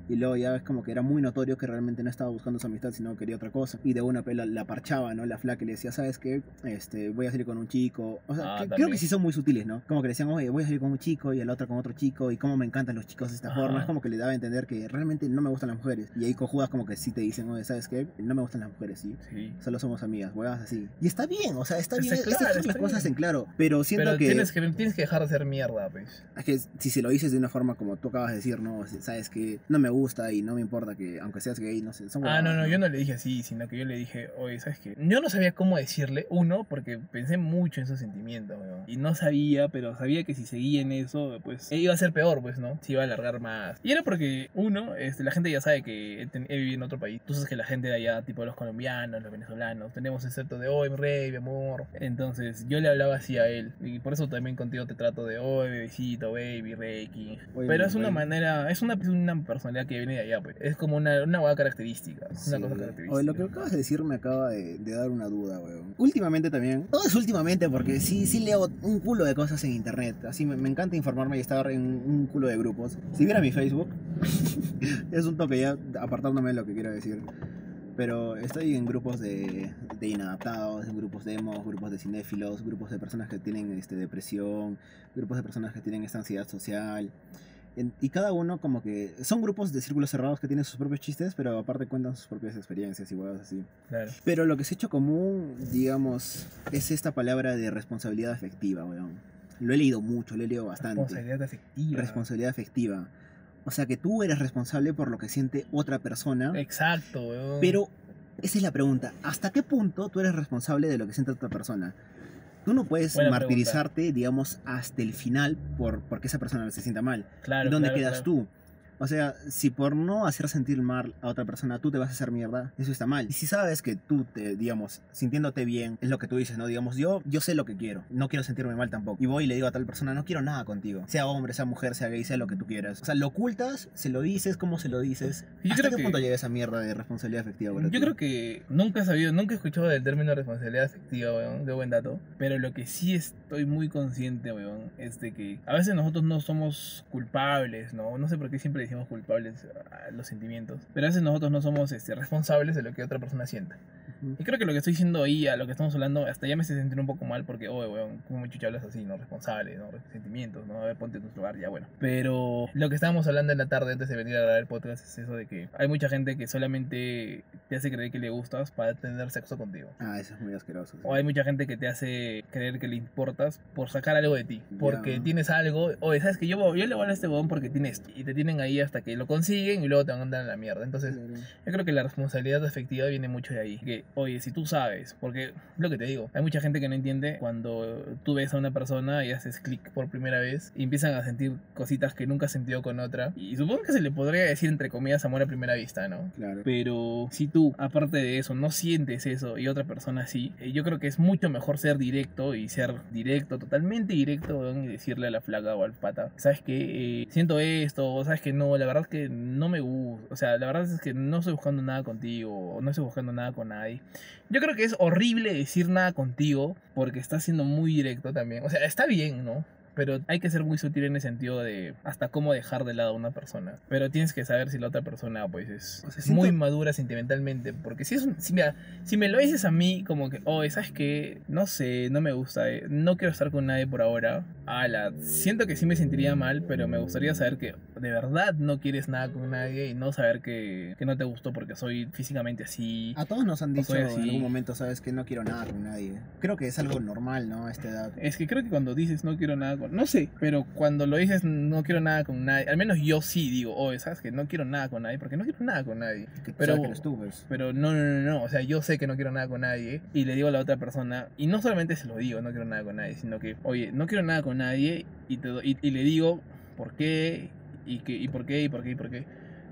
Y luego ya es como que era muy notorio que realmente no estaba buscando su amistad, sino quería otra cosa. Y de una pela la parchaba, ¿no? La flaca le decía, ¿sabes qué? Este, voy a salir con un chico. O sea, Ah, que- creo que sí son muy sutiles, ¿no? Como que le decían, oye, voy a salir con un chico y el otro con otro chico y cómo me encantan los chicos de esta Ajá. forma. Es como que le daba a entender que realmente no me gustan las mujeres. Y ahí cojudas como que sí te dicen, oye, ¿sabes qué? No me gustan las mujeres, ¿sí? Sí. Solo somos amigas, huevas así. Y está bien, o sea, está bien. claro, estas las cosas bien. en claro. Pero siento Pero que, tienes que tienes que dejar de hacer mierda, pues. es que si se lo dices de una forma como tú acabas de decir, no, sabes que no me gusta y no me importa que, aunque seas gay, no sé, son Ah, no, no, yo no le dije así, sino que yo le dije, oye, ¿sabes qué? Yo no sabía cómo decirle, uno, porque pensé mucho en sus sentimientos, weón. Y no sabía, pero sabía que si seguía en eso, pues iba a ser peor, pues, ¿no? Se iba a alargar más. Y era porque, uno, este, la gente ya sabe que he, he vivido en otro país. Tú sabes que la gente de allá, tipo los colombianos, los venezolanos, tenemos ese cierto de, oye, mi rey, mi amor. Entonces, yo le hablaba así a él. Y por eso también contigo te trato de, oye, bebecito, baby. Oye, Pero es una manera, es una, una personalidad que viene de allá, pues. Es como una, una buena característica. Es una Sí. cosa característica. Oye, lo que acabas de decir me acaba de, de dar una duda, weón. Últimamente también. Todo es últimamente porque sí, sí leo un culo de cosas en internet. Así me, me encanta informarme y estar en un culo de grupos. Si viera mi Facebook, [laughs] es un toque ya apartándome de lo que quiero decir. Pero estoy en grupos de, de inadaptados, en grupos de emos, grupos de cinéfilos, grupos de personas que tienen este, depresión, grupos de personas que tienen esta ansiedad social. Y cada uno como que son grupos de círculos cerrados que tienen sus propios chistes, pero aparte cuentan sus propias experiencias y huevas así. Claro. Pero lo que se ha hecho común, digamos, es esta palabra de responsabilidad afectiva, weón. Lo he leído mucho, lo he leído bastante. Responsabilidad afectiva. Responsabilidad afectiva. O sea que tú eres responsable por lo que siente otra persona, Exacto, weón. pero esa es la pregunta. ¿Hasta qué punto tú eres responsable de lo que siente otra persona? Tú no puedes Buena martirizarte, digamos, hasta el final por porque esa persona se sienta mal. claro, ¿Dónde claro, quedas claro. tú? O sea, si por no hacer sentir mal a otra persona tú te vas a hacer mierda, eso está mal. Y si sabes que tú te, digamos, sintiéndote bien, es lo que tú dices, ¿no? Digamos, yo, yo sé lo que quiero, no quiero sentirme mal tampoco. Y voy y le digo a tal persona, no quiero nada contigo. Sea hombre, sea mujer, sea gay, sea lo que tú quieras. O sea, lo ocultas, se lo dices, cómo se lo dices. Yo ¿Hasta creo qué que- punto llega esa mierda de responsabilidad afectiva? Yo ti? creo que nunca he sabido, nunca he escuchado del término responsabilidad afectiva, weón, de buen dato. Pero lo que sí estoy muy consciente, weón, es de que a veces nosotros no somos culpables, ¿no? No sé por qué siempre decimos culpables a los sentimientos. Pero a veces nosotros no somos este, responsables de lo que otra persona sienta. Ujú. Y creo que lo que estoy diciendo ahí, a lo que estamos hablando, hasta ya me hace sentir un poco mal porque, oye, weón, como chucha hablas así, ¿no? Responsable, ¿no? Sentimientos, ¿no? A ver, ponte en tu lugar, ya, bueno. Pero lo que estábamos hablando en la tarde antes de venir a grabar el podcast es eso de que hay mucha gente que solamente te hace creer que le gustas para tener sexo contigo. Ah, eso es muy asqueroso. sí. O hay mucha gente que te hace creer que le importas por sacar algo de ti. Porque Ya. tienes algo. Oye, ¿sabes que yo, yo le voy a este huevón porque tiene esto? Y te tienen ahí ahí hasta que lo consiguen y luego te van a mandar a la mierda. Entonces, Claro. yo creo que la responsabilidad afectiva viene mucho de ahí. Que, oye, si tú sabes, porque lo que te digo, hay mucha gente que no entiende cuando tú ves a una persona y haces clic por primera vez y empiezan a sentir cositas que nunca has sentido con otra. Y supongo que se le podría decir, entre comillas, amor a primera vista, ¿no? Claro. Pero si tú, aparte de eso, no sientes eso y otra persona sí, eh, yo creo que es mucho mejor ser directo y ser directo, totalmente directo, y decirle a la flaca o al pata, ¿sabes qué? siento esto, o sabes que no, la verdad es que no me gusta, o sea, la verdad es que no estoy buscando nada contigo, o no estoy buscando nada con nadie. Yo creo que es horrible decir nada contigo porque estás siendo muy directo también. O sea, está bien, ¿no? Pero hay que ser muy sutil en el sentido de hasta cómo dejar de lado a una persona. Pero tienes que saber si la otra persona pues es, O sea, siento- muy madura sentimentalmente. Porque si es un, si, mira, si me lo dices a mí como que, oh, ¿sabes qué? No sé, no me gusta, eh, no quiero estar con nadie por ahora. Ala, siento que sí me sentiría mal, pero me gustaría saber que de verdad no quieres nada con nadie y no saber que, que no te gustó porque soy físicamente así. A todos nos han dicho en algún momento, sabes, que no quiero nada con nadie. Creo que es algo normal, ¿no? A esta edad. Es que creo que cuando dices no quiero nada con... No sé, pero cuando lo dices no quiero nada con nadie, al menos yo sí digo, oye, ¿sabes que No quiero nada con nadie, porque no quiero nada con nadie. Que Pero- sabes que eres tú, pues. Pero no, no, no, no, o sea, yo sé que no quiero nada con nadie y le digo a la otra persona, y no solamente se lo digo, no quiero nada con nadie, sino que, oye, no quiero nada con nadie y, te, y, y le digo por qué y, que, y por qué y por qué y por qué.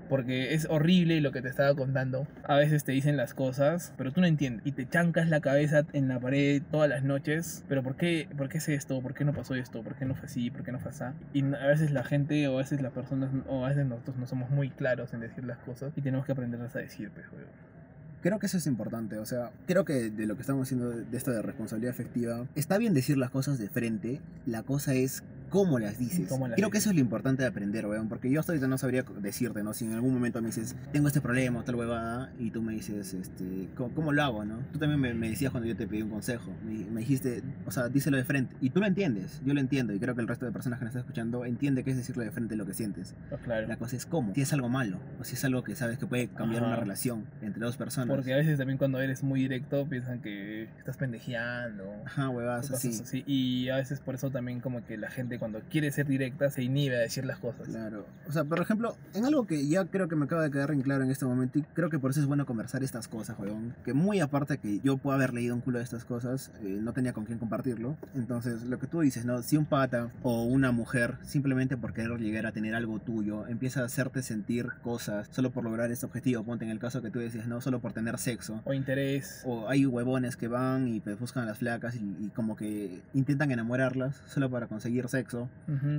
Porque es horrible lo que te estaba contando. A veces te dicen las cosas, pero tú no entiendes. Y te chancas la cabeza en la pared todas las noches. Pero ¿por qué, ¿por qué es esto? ¿Por qué no pasó esto? ¿Por qué no fue así? ¿Por qué no fue así? Y a veces la gente o a veces las personas o a veces nosotros no somos muy claros en decir las cosas. Y tenemos que aprenderlas a decir, pues, weón. Creo que eso es importante, o sea, creo que de lo que estamos haciendo de esto de responsabilidad afectiva, está bien decir las cosas de frente, la cosa es cómo las dices. Cómo las creo que dices. eso es lo importante de aprender, weón, porque yo hasta ahorita no sabría decirte, ¿no? Si en algún momento me dices, tengo este problema tal huevada, y tú me dices, este, ¿cómo, cómo lo hago, no? Tú también me, me decías cuando yo te pedí un consejo, me, me dijiste, o sea, díselo de frente, y tú lo entiendes, yo lo entiendo, y creo que el resto de personas que nos están escuchando entiende que es decirle de frente lo que sientes. Pues, claro. La cosa es cómo, si es algo malo, o si es algo que sabes que puede cambiar Ajá. una relación entre dos personas. Porque a veces también cuando eres muy directo piensan que estás pendejeando. Ajá, huevadas así. así. Y a veces por eso también como que la gente cuando quiere ser directa se inhibe a decir las cosas. Claro. O sea, por ejemplo, en algo que ya creo que me acaba de quedar en claro en este momento, y creo que por eso es bueno conversar estas cosas, weón. Que muy aparte que yo puedo haber leído un culo de estas cosas, eh, no tenía con quién compartirlo. Entonces, lo que tú dices, ¿no? Si un pata o una mujer, simplemente por querer llegar a tener algo tuyo, empieza a hacerte sentir cosas solo por lograr este objetivo, ponte en el caso que tú decías, ¿no? Solo por tener sexo. O interés. O hay huevones que van y pues, buscan a las flacas y, y como que intentan enamorarlas solo para conseguir sexo.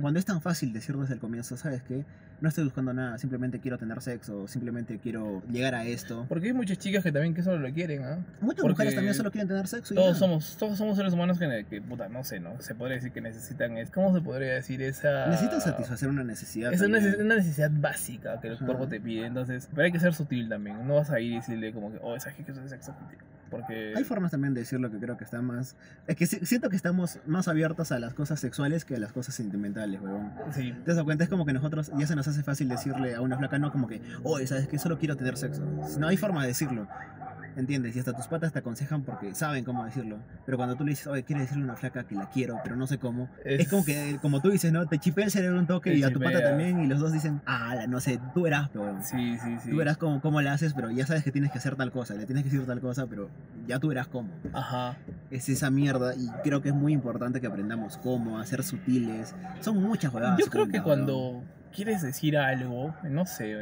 Cuando es tan fácil decir desde el comienzo, ¿sabes qué? No estoy buscando nada, simplemente quiero tener sexo, simplemente quiero llegar a esto. Porque hay muchas chicas que también que solo lo quieren, ¿ah? Muchas porque mujeres también solo quieren tener sexo y Todos ya. somos, todos somos seres humanos que, que, puta, no sé, ¿no? Se podría decir que necesitan, es, ¿cómo se podría decir esa...? Necesitan satisfacer una necesidad. Es una, neces- una necesidad básica que el Ajá. cuerpo te pide, entonces, pero hay que ser sutil también, no vas a ir y decirle como que, oh, esa que hacer sexo contigo, porque... Hay formas también de decirlo que creo que está más... Es que si- siento que estamos más abiertos a las cosas sexuales que a las cosas sentimentales, weón. Sí, ¿Te das cuenta? Es como que nosotros ya se nos hace fácil decirle a una flaca, no como que, oye, ¿sabes qué? Solo quiero tener sexo. No hay forma de decirlo. ¿Entiendes? Y hasta tus patas te aconsejan porque saben cómo decirlo. Pero cuando tú le dices, oye, quiero decirle a una flaca que la quiero, pero no sé cómo. Es, Es- como que, como tú dices, ¿no? Te chipea el cerebro un toque y a tu pata también. Y los dos dicen, ah, no sé, tú verás, pero bueno. sí, sí, sí. Tú verás cómo, cómo la haces, pero ya sabes que tienes que hacer tal cosa. Le tienes que decir tal cosa, pero ya tú verás cómo. Ajá. Es esa mierda y creo que es muy importante que aprendamos cómo, a ser sutiles. Son muchas jugadas. Yo creo que cuando quieres decir algo, no sé,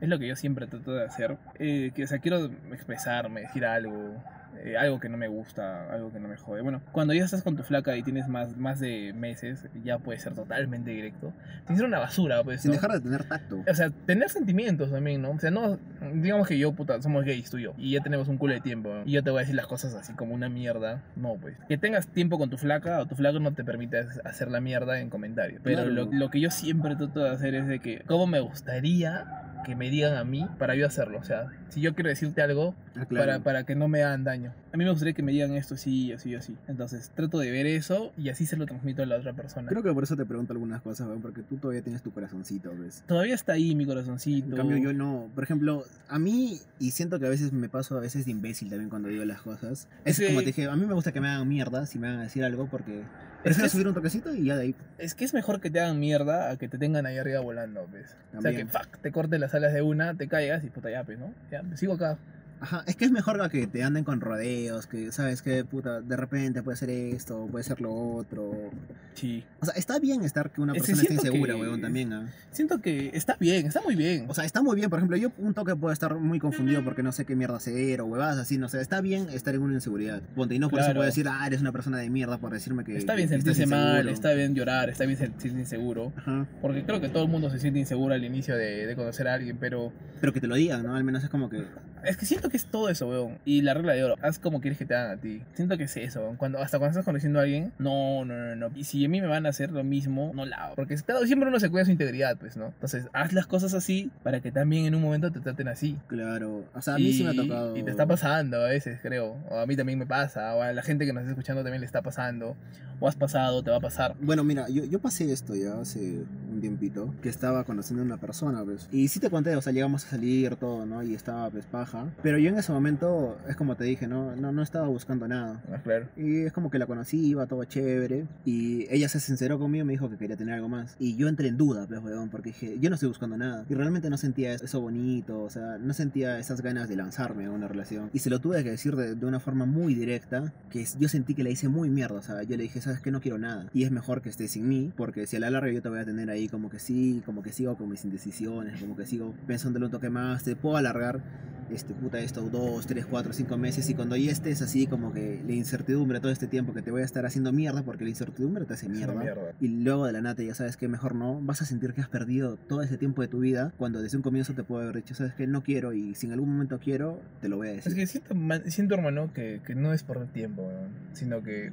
es lo que yo siempre trato de hacer, eh, que, o sea, quiero expresarme, decir algo, eh, algo que no me gusta, algo que no me jode. Bueno, cuando ya estás con tu flaca y tienes más, más de meses, ya puedes ser totalmente directo. Sin ser una basura, pues, Sin ¿no? dejar de tener tacto. O sea, tener sentimientos también, ¿no? O sea, no, digamos que yo, puta, somos gays tú y yo, y ya tenemos un culo de tiempo, ¿no? y yo te voy a decir las cosas así como una mierda. No, pues. Que tengas tiempo con tu flaca o tu flaca no te permite hacer la mierda en comentarios. Pero Claro. lo, lo que yo siempre trato de hacer es de que, ¿cómo me gustaría que me digan a mí para yo hacerlo? O sea, si yo quiero decirte algo, Ah, claro. para, para que no me hagan daño. A mí me gustaría que me digan esto así, así, así. Entonces, trato de ver eso y así se lo transmito a la otra persona. Creo que por eso te pregunto algunas cosas, porque tú todavía tienes tu corazoncito, ¿ves? Todavía está ahí mi corazoncito. En cambio yo no, por ejemplo, a mí, y siento que a veces me paso a veces de imbécil también cuando digo las cosas, es como te dije, a mí me gusta que me hagan mierda si me van a decir algo porque Prefiero es- subir un toquecito y ya de ahí. Es que es mejor que te hagan mierda a que te tengan ahí arriba volando, pues. O sea, que fuck, te corten las alas de una, te caigas y puta ya, pues, ¿no? Ya, sigo acá. Ajá, es que es mejor a que te anden con rodeos, que sabes que puta, de repente puede ser esto, puede ser lo otro. Sí. O sea, está bien estar que una persona esté insegura, que- weón, también. Siento que está bien, está muy bien. O sea, está muy bien, por ejemplo, yo un toque puedo estar muy confundido porque no sé qué mierda hacer o huevadas así, no sé, está bien estar en una inseguridad. Ponte, y no por eso Claro. puedo decir, ah, eres una persona de mierda por decirme que... está bien que sentirse mal, está bien llorar, está bien sentirse inseguro. Ajá. Porque creo que todo el mundo se siente inseguro al inicio de, de conocer a alguien, pero Pero que te lo digan, ¿no? Al menos es como que... es que siento que es todo eso, weón. Y la regla de oro, haz como quieres que te hagan a ti. Siento que es eso, weón. Cuando, hasta cuando estás conociendo a alguien, no, no, no, no. Y si a mí me van a hacer lo mismo, no la hago. Porque claro, siempre uno se cuida su integridad, pues, ¿no? Entonces, haz las cosas así para que también en un momento te traten así. Claro, o sea, a mí sí me ha tocado... Y te está pasando a veces, creo. O a mí también me pasa. O a la gente que nos está escuchando también le está pasando. O has pasado, te va a pasar. Bueno, mira, yo, yo pasé esto ya hace un tiempito, que estaba conociendo a una persona, pues. Y sí te conté, o sea, llegamos a salir, todo, ¿no? Y estaba, pues, paja. Pero yo en ese momento, es como te dije, ¿no? No, no estaba buscando nada. Ah, claro. Y es como que la conocí, iba todo chévere. Y ella se sinceró conmigo y me dijo que quería tener algo más. Y yo entré en duda, pues, weón, porque dije, yo no estoy buscando nada. Y realmente no sentía eso bonito, o sea, no sentía esas ganas de lanzarme a una relación. Y se lo tuve que decir de, de una forma muy directa, que yo sentí que la hice muy mierda. O sea, yo le dije, sabes que no quiero nada. Y es mejor que estés sin mí, porque si a la larga yo te voy a tener ahí como que sí, como que sigo con mis indecisiones, como que sigo pensándole un toque más, te puedo alargar este, puta, esto, dos, tres, cuatro, cinco meses, y cuando ya estés así, como que la incertidumbre todo este tiempo que te voy a estar haciendo mierda, porque la incertidumbre te hace mierda, mierda. y luego de la nata ya sabes que mejor no, vas a sentir que has perdido todo ese tiempo de tu vida, cuando desde un comienzo te puedo haber dicho, sabes que no quiero, y si en algún momento quiero, te lo voy a decir. Es que siento, siento hermano, que, que no es por el tiempo, sino que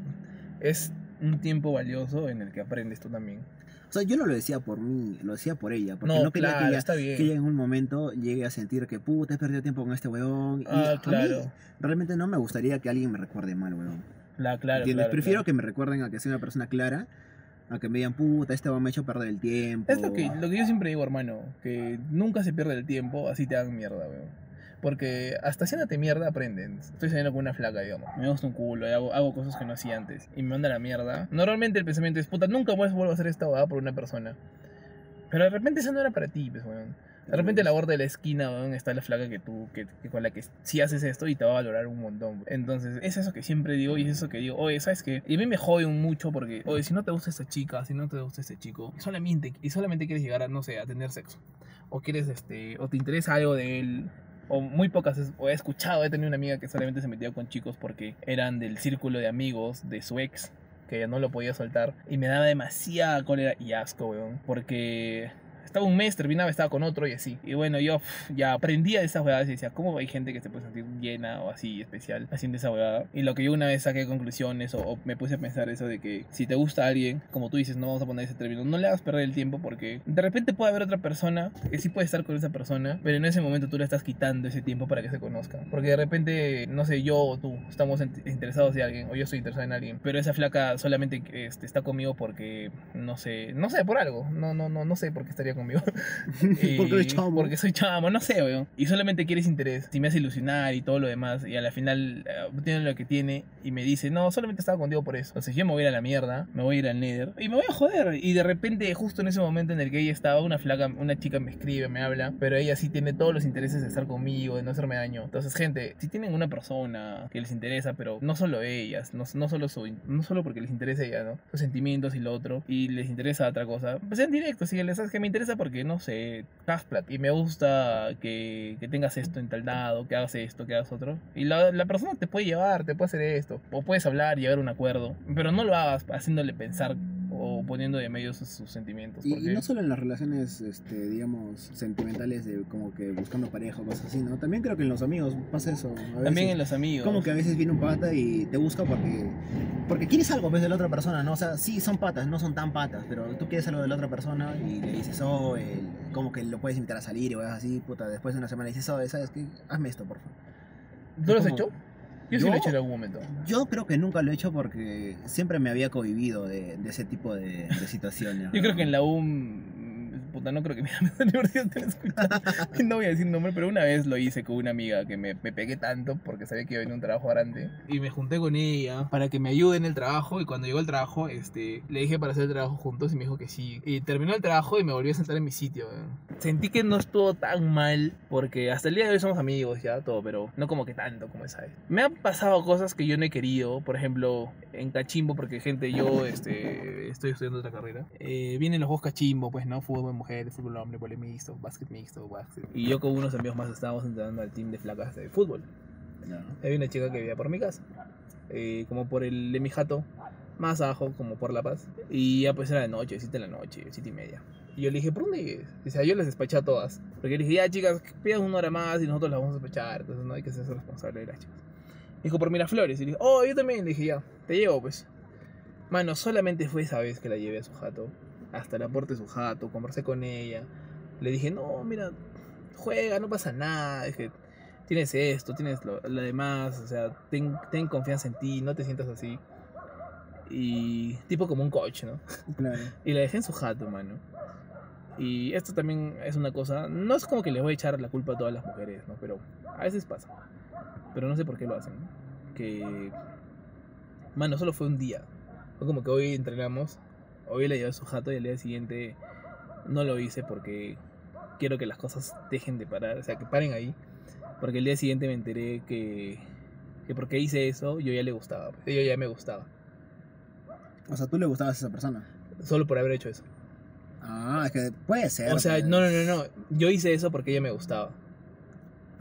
es un tiempo valioso en el que aprendes tú también. O sea, yo no lo decía por mí, lo decía por ella, porque No, no, quería claro, que ella... está bien. Que ella en un momento llegue a sentir que puta, he perdido tiempo con este weón. Y Ah, a mí claro. realmente no me gustaría que alguien me recuerde mal, weón. La, claro, claro, Prefiero claro. que me recuerden a que sea una persona clara, a que me digan, puta, este weón me ha hecho perder el tiempo. Es lo que, lo que yo siempre digo, hermano, que nunca se pierde el tiempo, así te hagan mierda, weón. Porque hasta haciéndote mierda aprenden. Estoy saliendo con una flaca, digamos. Me gusta un culo y hago, hago cosas que no hacía antes. Y me manda la mierda. Normalmente el pensamiento es, puta, nunca más vuelvo a hacer esta boda por una persona. Pero de repente esa no era para ti, pues, weón. De repente en la borda de la esquina, weón, está la flaca que tú, que, que con la que sí haces esto y te va a valorar un montón. Entonces, es eso que siempre digo y es eso que digo, oye, ¿sabes qué? Y a mí me jode mucho porque, oye, si no te gusta esta chica, si no te gusta este chico, solamente, y solamente quieres llegar a, no sé, a tener sexo. O quieres, este, o te interesa algo de él. O muy pocas, o he escuchado, he tenido una amiga que solamente se metía con chicos porque eran del círculo de amigos de su ex, que no lo podía soltar. Y me daba demasiada cólera y asco, weón. Porque estaba un mes, terminaba, estaba con otro y así. Y bueno, yo pf, ya aprendía de esas huevadas y decía, ¿cómo hay gente que se puede sentir llena o así especial haciendo esa huevada? Y lo que yo una vez saqué conclusiones o, o me puse a pensar eso de que si te gusta alguien, como tú dices, no vamos a poner ese término, no le hagas perder el tiempo porque de repente puede haber otra persona que sí puede estar con esa persona, pero en ese momento tú le estás quitando ese tiempo para que se conozcan. Porque de repente, no sé, yo o tú estamos int- interesados en alguien o yo estoy interesado en alguien, pero esa flaca solamente este, está conmigo porque, no sé, no sé, por algo, no, no, no, no sé por qué estaría conmigo. [laughs] Y- Porque eres chamo. Porque soy chamo, no sé, weón. Y solamente quieres interés. Si me hace ilusionar y todo lo demás, y a la final eh, tiene lo que tiene y me dice, no, solamente estaba contigo por eso. Entonces yo me voy a ir a la mierda, me voy a ir al Nether y me voy a joder. Y de repente, justo en ese momento en el que ella estaba, una flaca, una chica me escribe, me habla, pero ella sí tiene todos los intereses de estar conmigo, de no hacerme daño. Entonces, gente, si tienen una persona que les interesa, pero no solo ellas, no, no solo su, no solo porque les interesa ella, ¿no? Sus sentimientos y lo otro, y les interesa otra cosa, pues en directo, sígueles, sabes que me interesa porque, no sé, hagas plata, y me gusta que, que tengas esto en tal lado, que hagas esto, que hagas otro. Y la, la persona te puede llevar, te puede hacer esto, o puedes hablar llegar a un acuerdo, pero no lo hagas haciéndole pensar o poniendo de medio sus, sus sentimientos. Y, no solo en las relaciones, este, digamos, sentimentales de como que buscando pareja o cosas así, ¿no? También creo que en los amigos pasa eso. a También en los amigos. Como que a veces viene un pata y te busca porque porque quieres algo pues, de la otra persona, ¿no? O sea, sí son patas, no son tan patas, pero tú quieres algo de la otra persona y le dices, oh, el- como que lo puedes invitar a salir o algo así, puta, después de una semana dices, oh, ¿sabes qué? Hazme esto, por favor. ¿Tú lo has hecho? Yo, sí lo he hecho en algún momento. Yo creo que nunca lo he hecho porque siempre me había cohibido de, de ese tipo de, de situaciones. Yo creo que en la U puta, no creo que mi amiga de la [laughs] universidad estén escuchando. No voy a decir nombre, pero una vez lo hice con una amiga que me, me pegué tanto porque sabía que iba a venir un trabajo grande. Y me junté con ella para que me ayude en el trabajo. Y cuando llegó el trabajo, este, le dije para hacer el trabajo juntos y me dijo que sí. Y terminó el trabajo y me volví a sentar en mi sitio. weón. Sentí que no estuvo tan mal porque hasta el día de hoy somos amigos ya, todo, pero no como que tanto como esa vez. Me han pasado cosas que yo no he querido, por ejemplo, en Cachimbo, porque gente, yo este, estoy estudiando otra carrera. Eh, vienen los juegos Cachimbo, pues, ¿no? Fútbol de mujeres, fútbol hombre, vole mixto, básquet mixto, básquet. Y yo con unos amigos más estábamos entrenando al team de flacas de fútbol. Había una chica que vivía por mi casa, eh, como por el de mi jato, más abajo, como por La Paz. Y ya pues era de noche, 7 de la noche, 7 y media. Y yo le dije, ¿por dónde es? O sea, yo les despaché a todas. Porque le dije, ya chicas, pidan una hora más y nosotros las vamos a despachar. Entonces no hay que ser responsable de las chicas. Dijo, por Miraflores. Y le dije, oh, yo también. Le dije, ya, te llevo pues. Mano, solamente fue esa vez que la llevé a su jato. Hasta la puerta de su jato, conversé con ella. Le dije, no, mira, juega, no pasa nada. Es que tienes esto, tienes lo, lo demás. O sea, ten, ten confianza en ti, no te sientas así. Y tipo como un coach, ¿no? Claro. [laughs] Y la dejé en su jato, mano. Y esto también es una cosa, no es como que les voy a echar la culpa a todas las mujeres, ¿no? Pero a veces pasa. Pero no sé por qué lo hacen. ¿no? Que, mano, solo fue un día. Fue como que hoy entrenamos, hoy le a su jato y al día siguiente no lo hice porque quiero que las cosas dejen de parar, o sea, que paren ahí. Porque el día siguiente me enteré que, que porque hice eso, yo ya le gustaba, yo ya me gustaba. O sea, tú le gustabas a esa persona. Solo por haber hecho eso. Ah, es que puede ser. O sea, pues. no, no, no, no. Yo hice eso porque ella me gustaba.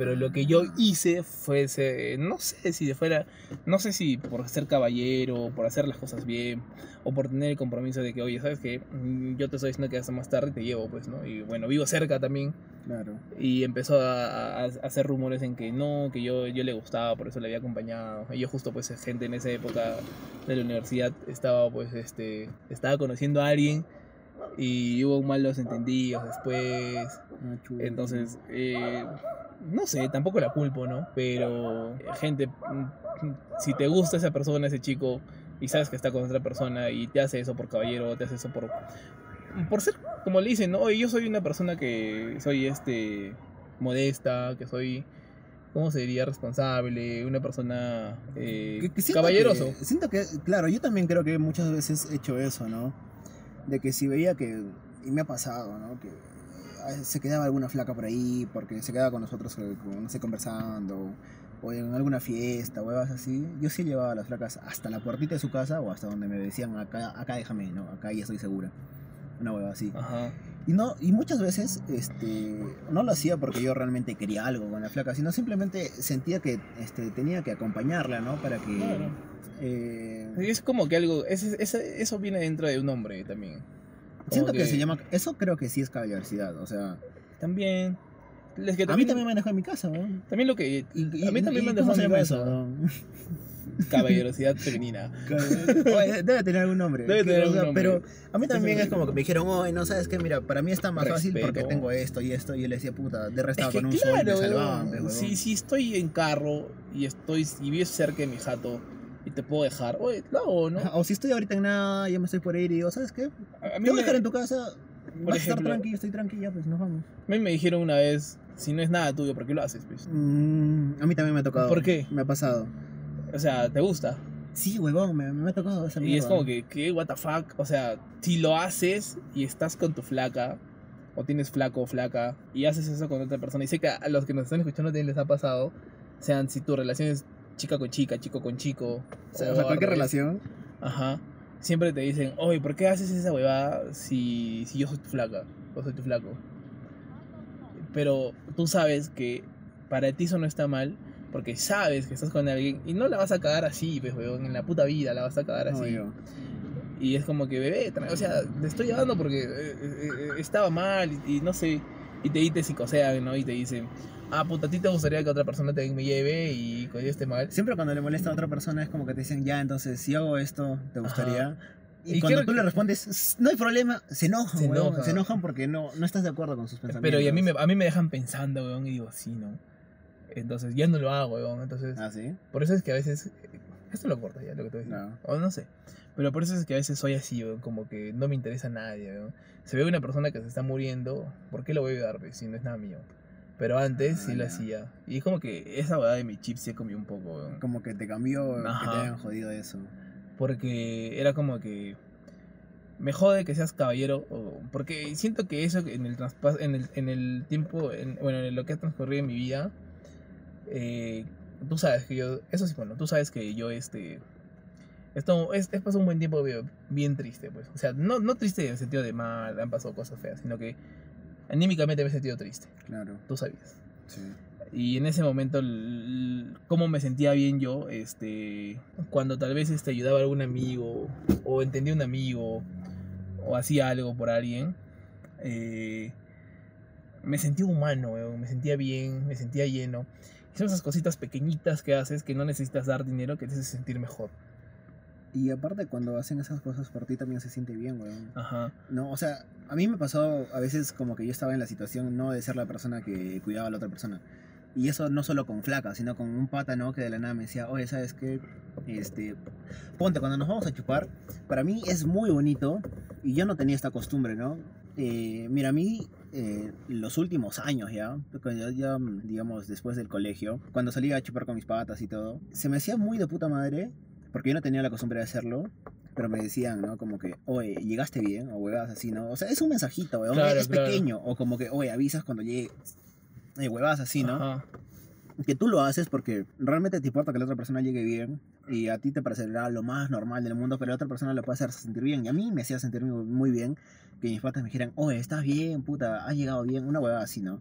Pero lo que yo hice fue, ese- no sé si fuera, no sé si por ser caballero, por hacer las cosas bien, o por tener el compromiso de que, oye, ¿sabes qué? Mm, Yo te estoy diciendo que hasta más tarde te llevo, pues, ¿no? Y bueno, vivo cerca también. Claro. Y empezó a, a- a hacer rumores en que no, que yo, yo le gustaba, por eso le había acompañado. Y yo justo, pues, gente en esa época de la universidad estaba, pues, este, estaba conociendo a alguien y hubo malos entendidos después. Ah. Entonces, eh, no sé, tampoco la culpo, ¿no? Pero, gente, si te gusta esa persona, ese chico, y sabes que está con otra persona y te hace eso por caballero, te hace eso por... Por ser, como le dicen, ¿no? Yo soy una persona que soy, este, modesta, que soy... ¿Cómo se diría? Responsable, una persona eh, Que- que siento caballeroso. que- siento que, claro, yo también creo que muchas veces he hecho eso, ¿no? De que si veía que, y me ha pasado, ¿no? Que eh, se quedaba alguna flaca por ahí porque se quedaba con nosotros, eh, no sé, conversando, o en alguna fiesta, huevas así. Yo sí llevaba a las flacas hasta la puertita de su casa o hasta donde me decían, acá, acá déjame, ¿no? Acá ya estoy segura. Una hueva así. Ajá. Y, no, y muchas veces este, no lo hacía porque yo realmente quería algo con la flaca, sino simplemente sentía que este, tenía que acompañarla, ¿no? Para que... Claro. Eh, Es como que algo... ese- ese- eso viene dentro de un hombre también. siento Como que... se llama... Eso creo que sí es caballerosidad, o sea... También. Es que A mí también me dejó en mi casa, ¿no? También lo que. Y- a mí también me han ¿cómo dejado se en mi casa. eso? no? Caballerosidad femenina. [laughs] Oye, Debe tener algún nombre. Debe tener algún nombre. Pero a mí también es como que me dijeron, oye, no sabes qué, mira, para mí está más fácil porque Respeto. tengo esto y esto. Y yo le decía, puta, de Es restaba que con un sol y me claro, salvaban. si, si estoy en carro y estoy y vives cerca de mi jato y te puedo dejar, oye, lo hago, ¿no? O si estoy ahorita en nada, ya me estoy por ir y digo, ¿sabes qué? A, Te mí voy a me, dejar en tu casa, vas a estar ejemplo- tranquilo, estoy tranquila, pues nos vamos. a mí me dijeron una vez, si no es nada tuyo, ¿por qué lo haces? Pues? Mm, a mí también me ha tocado. ¿Por qué? Me ha pasado. O sea, ¿te gusta? Sí, huevón, me, me ha tocado esa Y mierda. es como que, ¿qué? ¿What the fuck? O sea, si lo haces y estás con tu flaca, o tienes flaco o flaca, y haces eso con otra persona, y sé que a los que nos están escuchando también les ha pasado, sean si tu relación es chica con chica, chico con chico, O sea, o sea, al cualquier relación. Ajá. Siempre te dicen, oye, ¿por qué haces esa huevada si, si yo soy tu flaca o soy tu flaco? Pero tú sabes que para ti eso no está mal, porque sabes que estás con alguien y no la vas a cagar así, pues, weón, en la puta vida la vas a cagar así. Obvio. Y es como que, bebé, o sea, te estoy llevando porque eh, eh, eh, estaba mal y, y no sé, y te, y te psicosean, ¿no? Y te dicen, ah, puta, a ti te gustaría que otra persona te me lleve y yo esté mal. Siempre cuando le molesta a otra persona es como que te dicen, ya, entonces, si hago esto, ¿te gustaría? Y, Y cuando tú que- le respondes, "S- no hay problema, se enojan, Se enojan. se enojan porque no, no estás de acuerdo con sus pensamientos. Pero y a mí, me, a mí me dejan pensando, weón, y digo, sí, ¿no? Entonces ya no lo hago, weón. Entonces, ¿Ah, sí? por eso es que a veces. Esto lo corta ya, lo que te voy a decir. No. O no sé. Pero por eso es que a veces soy así, weón, como que no me interesa a nadie, weón. Se ve una persona que se está muriendo, ¿por qué lo voy a ayudar, pues, si no es nada mío? Pero antes sí Ah, lo ya. hacía. Y es como que esa weá de mi chip se comió un poco, weón. Como que te cambió, que te Ajá. hayan jodido eso. Porque era como que me jode que seas caballero. o- porque siento que eso en el traspas- en el, en el tiempo, en- bueno, en lo que ha transcurrido en mi vida, eh, tú sabes que yo, eso sí, bueno, tú sabes que yo este... Esto es, es pasado un buen tiempo bien, bien triste, pues. O sea, no, no triste en el sentido de mal, han pasado cosas feas, sino que anímicamente me he sentido triste. Claro, Tú sabías. sí. Y en ese momento, cómo me sentía bien yo, este, cuando tal vez este, ayudaba a algún amigo, o entendía a un amigo, o hacía algo por alguien, eh, me sentía humano, me sentía bien, me sentía lleno. Son esas cositas pequeñitas que haces que no necesitas dar dinero que te hace sentir mejor. Y aparte cuando hacen esas cosas por ti también se siente bien, weón. Ajá. No, o sea, a mí me pasó a veces como que yo estaba en la situación no de ser la persona que cuidaba a la otra persona. Y eso no solo con flaca, sino con un pata, ¿no? Que de la nada me decía, oye, ¿sabes qué? Este, ponte, cuando nos vamos a chupar, para mí es muy bonito y yo no tenía esta costumbre, ¿no? Eh, mira, a mí, eh, los últimos años ya, cuando ya, digamos, después del colegio, cuando salía a chupar con mis patas y todo, se me hacía muy de puta madre, porque yo no tenía la costumbre de hacerlo, pero me decían, ¿no? Como que, oye, llegaste bien, o huevadas así, ¿no? O sea, es un mensajito, weón, Claro, es claro. pequeño, o como que, oye, avisas cuando llegue, eh, huevadas así, ¿no? Ajá. que tú lo haces porque realmente te importa que la otra persona llegue bien y a ti te parecerá lo más normal del mundo, pero la otra persona lo puede hacer sentir bien. Y a mí me hacía sentir muy, muy bien que mis patas me dijeran, oye, estás bien, puta, has llegado bien, una huevada así, ¿no?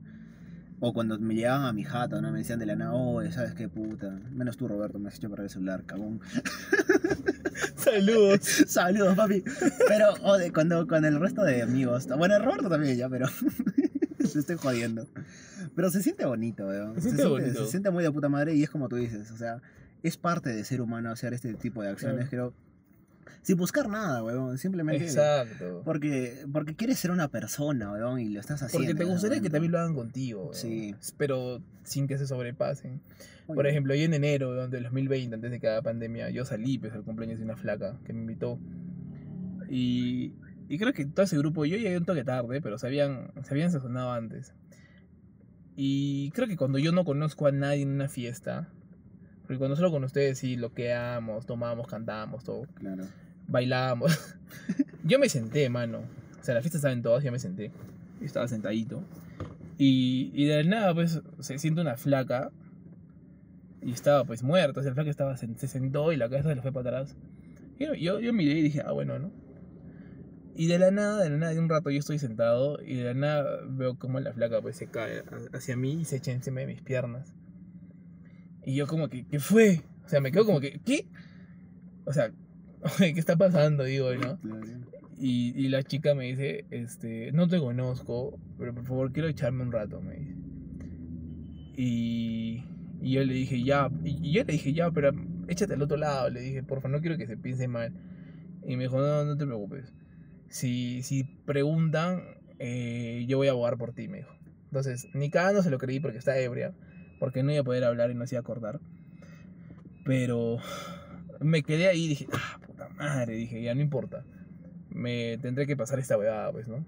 O cuando me llegaban a mi jato, ¿no? Me decían de la nada, oye, ¿sabes qué puta? Menos tú, Roberto, me has hecho perder el celular, cagón. [laughs] Saludos. [laughs] Saludos, papi. Pero o de- cuando con el resto de amigos, bueno, Roberto también ya, pero [laughs] se estoy jodiendo. Pero se siente bonito, weón. Se siente bonito. se siente muy de puta madre y es como tú dices, o sea, es parte de ser humano hacer este tipo de acciones, creo. Sin buscar nada, weón, simplemente Exacto. porque porque quieres ser una persona, weón, y lo estás haciendo. Porque te gustaría que también lo hagan contigo. weón. Sí. Pero sin que se sobrepasen. Oye, Por ejemplo, yo en enero weón, del 2020, antes de que haga pandemia, yo salí pues, al cumpleaños de una flaca que me invitó. Y, y creo que todo ese grupo, yo llegué un toque tarde, pero se habían, se habían sazonado antes. Y creo que cuando yo no conozco a nadie en una fiesta, porque cuando solo con ustedes sí loqueamos, tomamos, cantamos, todo, Claro. bailábamos. [laughs] yo me senté, mano. O sea, la fiesta estaba en todas, yo me senté. Yo estaba sentadito. Y, y de la nada, pues, se siente una flaca. Y estaba, pues, muerta. O sea, la flaca estaba, se, se sentó y la cabeza se le fue para atrás. Y yo, yo, yo miré y dije, ah, bueno, ¿no? Y de la nada, de la nada, de un rato yo estoy sentado y de la nada veo como la flaca, pues, se cae hacia mí y se echa encima de mis piernas. Y yo como que, ¿qué fue? O sea, me quedo como que, ¿qué? O sea, [laughs] ¿qué está pasando? Digo, ¿no? Y, y la chica me dice, este, no te conozco, pero por favor quiero echarme un rato, me dice. Y, y yo le dije, ya, y yo le dije, ya, pero échate al otro lado, le dije, por favor, no quiero que se piense mal. Y me dijo, no, no te preocupes. Si, si preguntan, eh, yo voy a abogar por ti, me dijo. Entonces, ni cada no se lo creí porque está ebria, porque no iba a poder hablar y no se iba a acordar. Pero me quedé ahí y dije, ah, puta madre, dije, ya no importa me tendré que pasar esta huevada, pues, ¿no?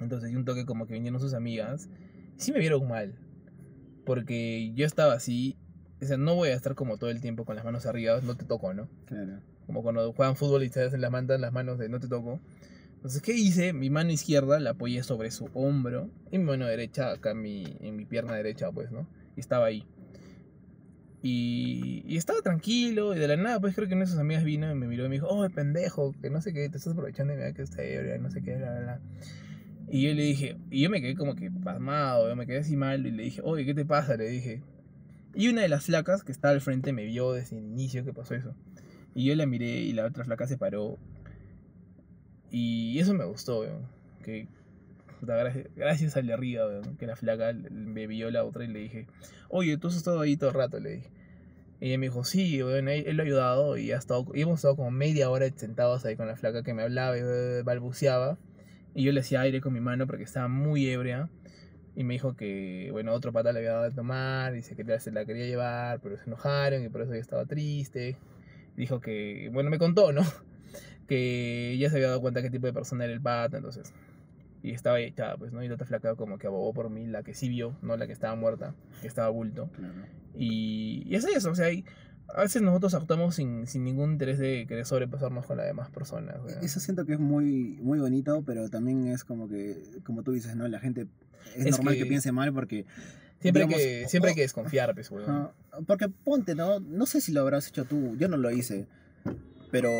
Entonces, un toque como que vinieron sus amigas, sí me vieron mal, porque yo estaba así, o sea, no voy a estar como todo el tiempo con las manos arriba, no te toco, ¿no? Claro. Como cuando juegan fútbol y se hacen las mandan las manos de no te toco. Entonces, ¿qué hice? Mi mano izquierda la apoyé sobre su hombro y mi mano derecha acá en mi, en mi pierna derecha, pues, ¿no? Y estaba ahí. Y, estaba tranquilo y de la nada, pues creo que una de sus amigas vino y me miró y me dijo, oh, pendejo, que no sé qué, te estás aprovechando de mí que está ebria, no sé qué, bla, bla. Y yo le dije, y yo me quedé como que pasmado, me quedé así mal y le dije, oye, ¿qué te pasa? Le dije. Y una de las flacas que estaba al frente me vio desde el inicio que pasó eso. Y yo la miré y la otra flaca se paró. Y eso me gustó. Que, gracias, al de arriba. Que la flaca me vio la otra y le dije, oye, tú has estado ahí todo el rato, le dije. Y ella me dijo, sí, weón, él, él lo ha ayudado y, ha estado, y hemos estado como media hora sentados ahí con la flaca que me hablaba y eh, balbuceaba. Y yo le hacía aire con mi mano porque estaba muy ebria. Y me dijo que, bueno, otro pata le había dado de tomar, dice que se la quería llevar, pero se enojaron y por eso yo estaba triste. Dijo que, bueno, me contó, ¿no? [laughs] que ya se había dado cuenta qué tipo de persona era el pata, entonces. Y estaba ahí echada, pues, ¿no? Y la otra flaca como que abogó por mí, la que sí vio, no la que estaba muerta, que estaba bulto. Claro. Y, y es eso, o sea, hay- a veces nosotros actuamos sin, sin ningún interés de querer sobrepasarnos con las demás personas. sea. Eso siento que es muy, muy bonito, pero también es como que, como tú dices, ¿no? La gente es, Es normal que... que- piense mal porque, Siempre, digamos, hay que, siempre hay oh, que desconfiar, pues, ajá, porque ponte, ¿no? No sé si lo habrás hecho tú, yo no lo hice, pero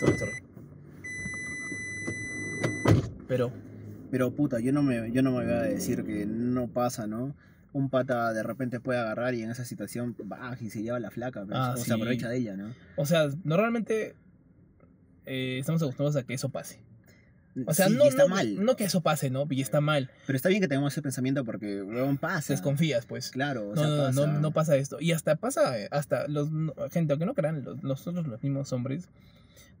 Sorry, sorry. Pero, Pero puta, yo no me, yo no me voy a decir que no pasa, ¿no? Un pata de repente puede agarrar y en esa situación baja y se lleva la flaca, pues, Ah, o sí. se aprovecha de ella, ¿no? o sea, normalmente eh, estamos acostumbrados a que eso pase. O sea, Sí, no, está no, mal. no que eso pase, ¿no? Y está mal. Pero está bien que tengamos ese pensamiento porque, weón, pasa. Desconfías, pues. Claro, o No, sea, no, pasa. no, no pasa esto. Y hasta pasa, hasta los, gente, aunque no crean, los, nosotros los mismos hombres,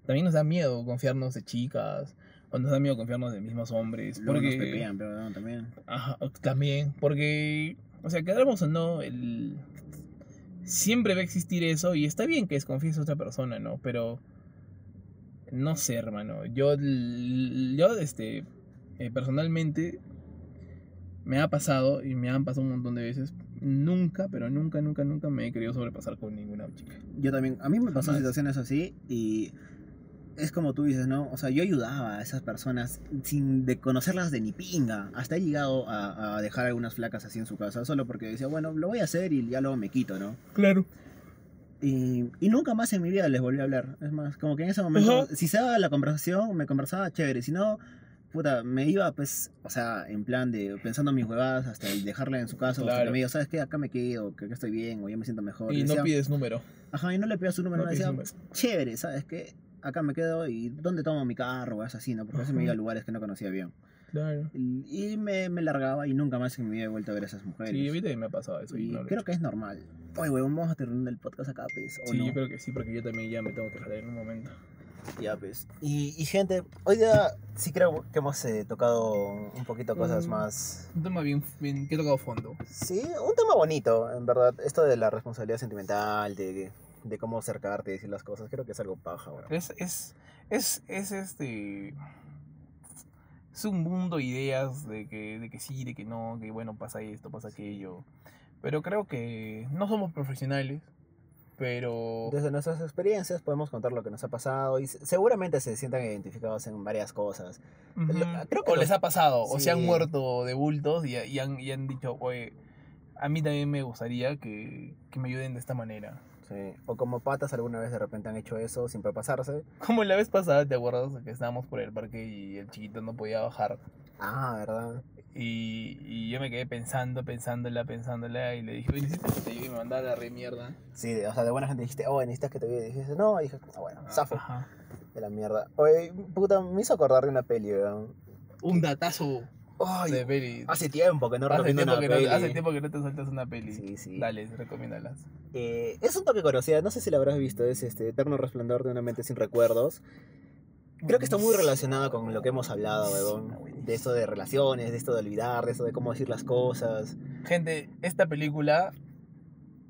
también nos da miedo confiarnos de chicas, o nos da miedo confiarnos de mismos hombres. Luego Porque, nos pepean, pero no, también. Ajá, también, porque, o sea, quedamos o no, el... siempre va a existir eso y está bien que desconfíes a otra persona, ¿no? Pero, no sé, hermano, yo, yo, este, eh, personalmente, me ha pasado y me han pasado un montón de veces, nunca, pero nunca, nunca, nunca me he querido sobrepasar con ninguna chica. Yo también, a mí me Jamás. situaciones así y es como tú dices, ¿no? O sea, yo ayudaba a esas personas sin de conocerlas de ni pinga. Hasta he llegado a, a dejar algunas flacas así en su casa, solo porque decía, bueno, lo voy a hacer y ya luego me quito, ¿no? Claro. Y, y nunca más en mi vida les volví a hablar. Es más, como que en ese momento, Ajá. si se daba la conversación, me conversaba chévere. Si no, puta, me iba, pues, o sea, en plan de pensando en mis huevadas hasta el dejarla en su casa. O que me diga, ¿sabes qué? Acá me quedo, que acá estoy bien, o ya me siento mejor. Y no decía, pides número. Ajá, y no le pidas su número, No me pides decía, número. chévere, ¿sabes qué? Acá me quedo y ¿dónde tomo mi carro? O es así, ¿no? Porque a veces me iba a lugares que no conocía bien. Claro. Y me, me largaba y nunca más vida he vuelto a ver a esas mujeres. Sí, mí también me ha pasado eso. y y no he creo que es normal. Oye, weón, vamos a terminar el podcast acá, pues. ¿o Sí, no? yo creo que sí, porque yo también ya me tengo que jalar en un momento. Ya, pues. Y, y gente, hoy día sí creo que hemos eh, tocado un poquito cosas Mm. más... Un tema bien, bien que he tocado fondo. Sí, un tema bonito, en verdad. Esto de la responsabilidad sentimental, de, de cómo acercarte y decir las cosas, creo que es algo paja, weón. Es, es, es, es este. Es un mundo de ideas de que, de que sí, de que no, que bueno, pasa esto, pasa aquello. Pero creo que no somos profesionales, pero. Desde nuestras experiencias podemos contar lo que nos ha pasado y se- seguramente se sientan identificados en varias cosas. Ujú. lo- creo que o los- les ha pasado, o se han Sí. muerto de bultos y, y han, y han dicho, oye, a mí también me gustaría que, que me ayuden de esta manera. Sí. O como patas alguna vez de repente han hecho eso sin pasarse. Como la vez pasada, ¿te acuerdas? Que estábamos por el parque y el chiquito no podía bajar. Ah, ¿verdad? Y, y yo me quedé pensando, pensándola, pensándola y le dije, oye, necesitas que te ayude y me mandaba la re mierda. Sí, o sea, de buena gente dijiste, oh, necesitas que te vea. Y dijiste, no, y dije, ah, bueno, zafo Ajá. de la mierda. Oye, puta, me hizo acordar de una peli, weón. Un datazo Ay, de peli. hace tiempo que no hace, recomiendo una que no, peli. hace tiempo que no te sueltas una peli. Sí, sí. Dale, recomiéndalas. Eh, es un toque conocida, no sé si la habrás visto, es este Eterno Resplandor de una mente sin recuerdos. Creo que está muy relacionado con lo que hemos hablado, weón. De esto de relaciones, de esto de olvidar, de esto de cómo decir las cosas. Gente, esta película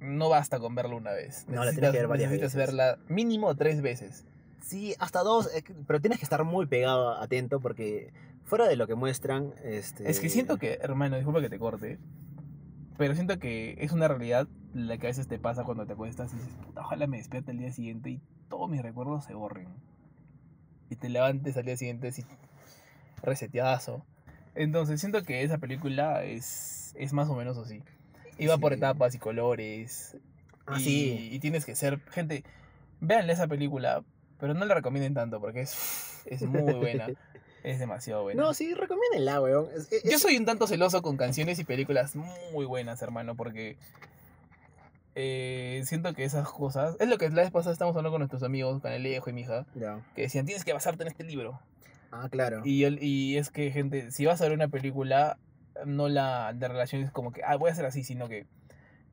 no basta con verla una vez. No, la tienes que ver varias necesitas veces. verla mínimo tres veces. Sí, hasta dos, eh, pero tienes que estar muy pegado, atento, porque fuera de lo que muestran, este... Es que siento que, hermano, disculpa que te corte, pero siento que es una realidad la que a veces te pasa cuando te acuestas y dices, puta, ojalá me despierte el día siguiente y todos mis recuerdos se borren. Y te levantes al día siguiente así, reseteadazo. Entonces siento que esa película es, es más o menos así. Iba por Sí. etapas y colores. Ah, y, sí. y tienes que ser, gente, véanle esa película, pero no la recomienden tanto porque es, es muy buena. [laughs] Es demasiado buena. No, sí, recomiéndenla, weón. Es- es- Yo soy un tanto celoso con canciones y películas muy buenas, hermano, porque eh, siento que esas cosas. Es lo que la vez pasada estamos hablando con nuestros amigos, con Alejo y mi hija, Ya. que decían: tienes que basarte en este libro. Ah, claro. Y, el- y es que, gente, si vas a ver una película, no la de relaciones como que, ah, voy a hacer así, sino que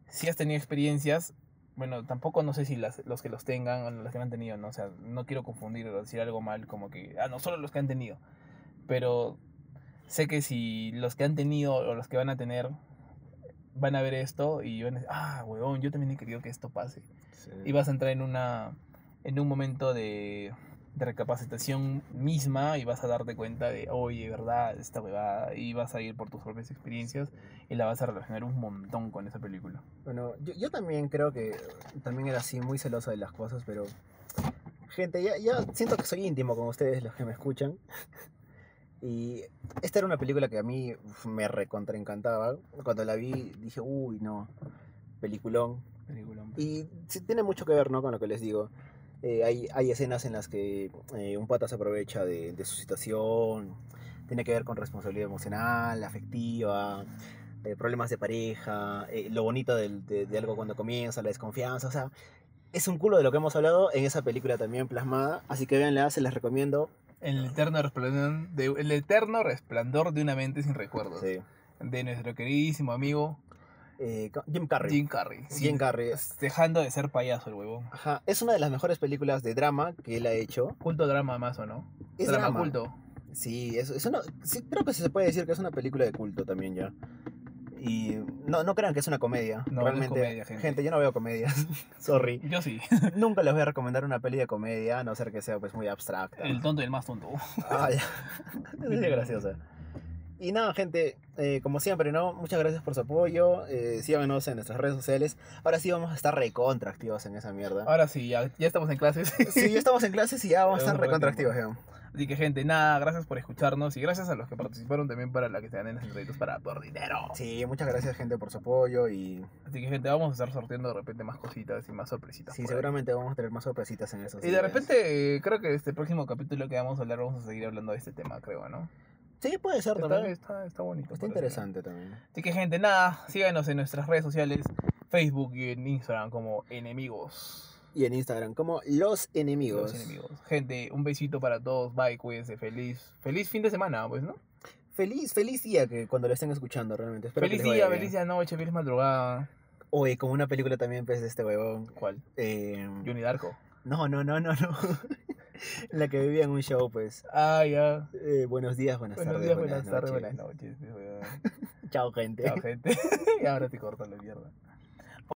si has tenido experiencias. Bueno, tampoco no sé si las, los que los tengan o los que no han tenido, ¿no? O sea, no quiero confundir o decir algo mal, como que, ah, no, solo los que han tenido. Pero sé que si los que han tenido o los que van a tener van a ver esto y van a decir, ah, huevón, yo también he querido que esto pase. Sí. Y vas a entrar en una en un momento de, de recapacitación misma y vas a darte cuenta de, oye, verdad, esta huevada, y vas a ir por tus propias experiencias y la vas a relacionar un montón con esa película. Bueno, yo, yo también creo que también era así, muy celoso de las cosas, pero. Gente, ya, ya siento que soy íntimo con ustedes, los que me escuchan. [laughs] Y esta era una película que a mí uf, me recontra encantaba. Cuando la vi dije, uy, no, peliculón. Película. Y sí, tiene mucho que ver, ¿no? Con lo que les digo. Eh, hay, hay escenas en las que eh, un pata se aprovecha de, de su situación. Tiene que ver con responsabilidad emocional, afectiva, eh, problemas de pareja, lo bonito de, de algo cuando comienza, la desconfianza. O sea, es un culo de lo que hemos hablado en esa película también plasmada. Así que véanla, se las recomiendo. El eterno resplandor de, el eterno resplandor de una mente sin recuerdos. Sí. De nuestro queridísimo amigo Eh, Jim Carrey. Jim Carrey. Jim Carrey. Dejando de ser payaso el huevón. Ajá, es una de las mejores películas de drama que él ha hecho. Culto drama más o no. Es drama, drama. culto. Sí, es, es una, sí, creo que se puede decir que es una película de culto también ya. Y no, no crean que es una comedia. No, no es Realmente, comedia, gente. yo no veo comedias. [laughs] Sorry. Yo sí. [laughs] Nunca les voy a recomendar una peli de comedia, a no ser que sea pues muy abstracta. El tonto y el más tonto. Ah, ya. [laughs] Es graciosa. Y nada, gente, eh, como siempre, ¿no? Muchas gracias por su apoyo. Eh, síganos en nuestras redes sociales. Ahora sí vamos a estar recontra activos en esa mierda. Ahora sí, ya, ya estamos en clases. Sí, ya [laughs] estamos en clases y ya vamos a estar Vamos a recontra tiempo. activos, ya. Así que, gente, nada, gracias por escucharnos y gracias a los que participaron también para la que se ganen los créditos para por dinero. Sí, muchas gracias, gente, por su apoyo y Así que, gente, vamos a estar sorteando de repente más cositas y más sorpresitas. sí, ahí. seguramente vamos a tener más sorpresitas en esos Y de días. repente, eh, creo que este próximo capítulo que vamos a hablar, vamos a seguir hablando de este tema, creo, ¿no? Sí, puede ser Está, también. está, está bonito. Está interesante también. Así que, gente, nada, síganos en nuestras redes sociales, Facebook y en Instagram como enemigos. Y en Instagram, como Los Enemigos. Los enemigos. Gente, un besito para todos. Bye, cuídense. Feliz, feliz fin de semana, pues, ¿no? Feliz, feliz día que cuando lo estén escuchando, realmente. Espero feliz que día, feliz día noche, feliz madrugada. Oye, como una película también, pues, de este huevón. ¿Cuál? Eh, Johnny Darko. No, no, no, no, no. en [laughs] la que vivía en un show, pues. Ah, ya. Eh, buenos días, buenas Buenos tardes. días, buenas tardes, noches. buenas noches. [laughs] Chao, gente. Chao, gente. [laughs] y ahora te corto la mierda.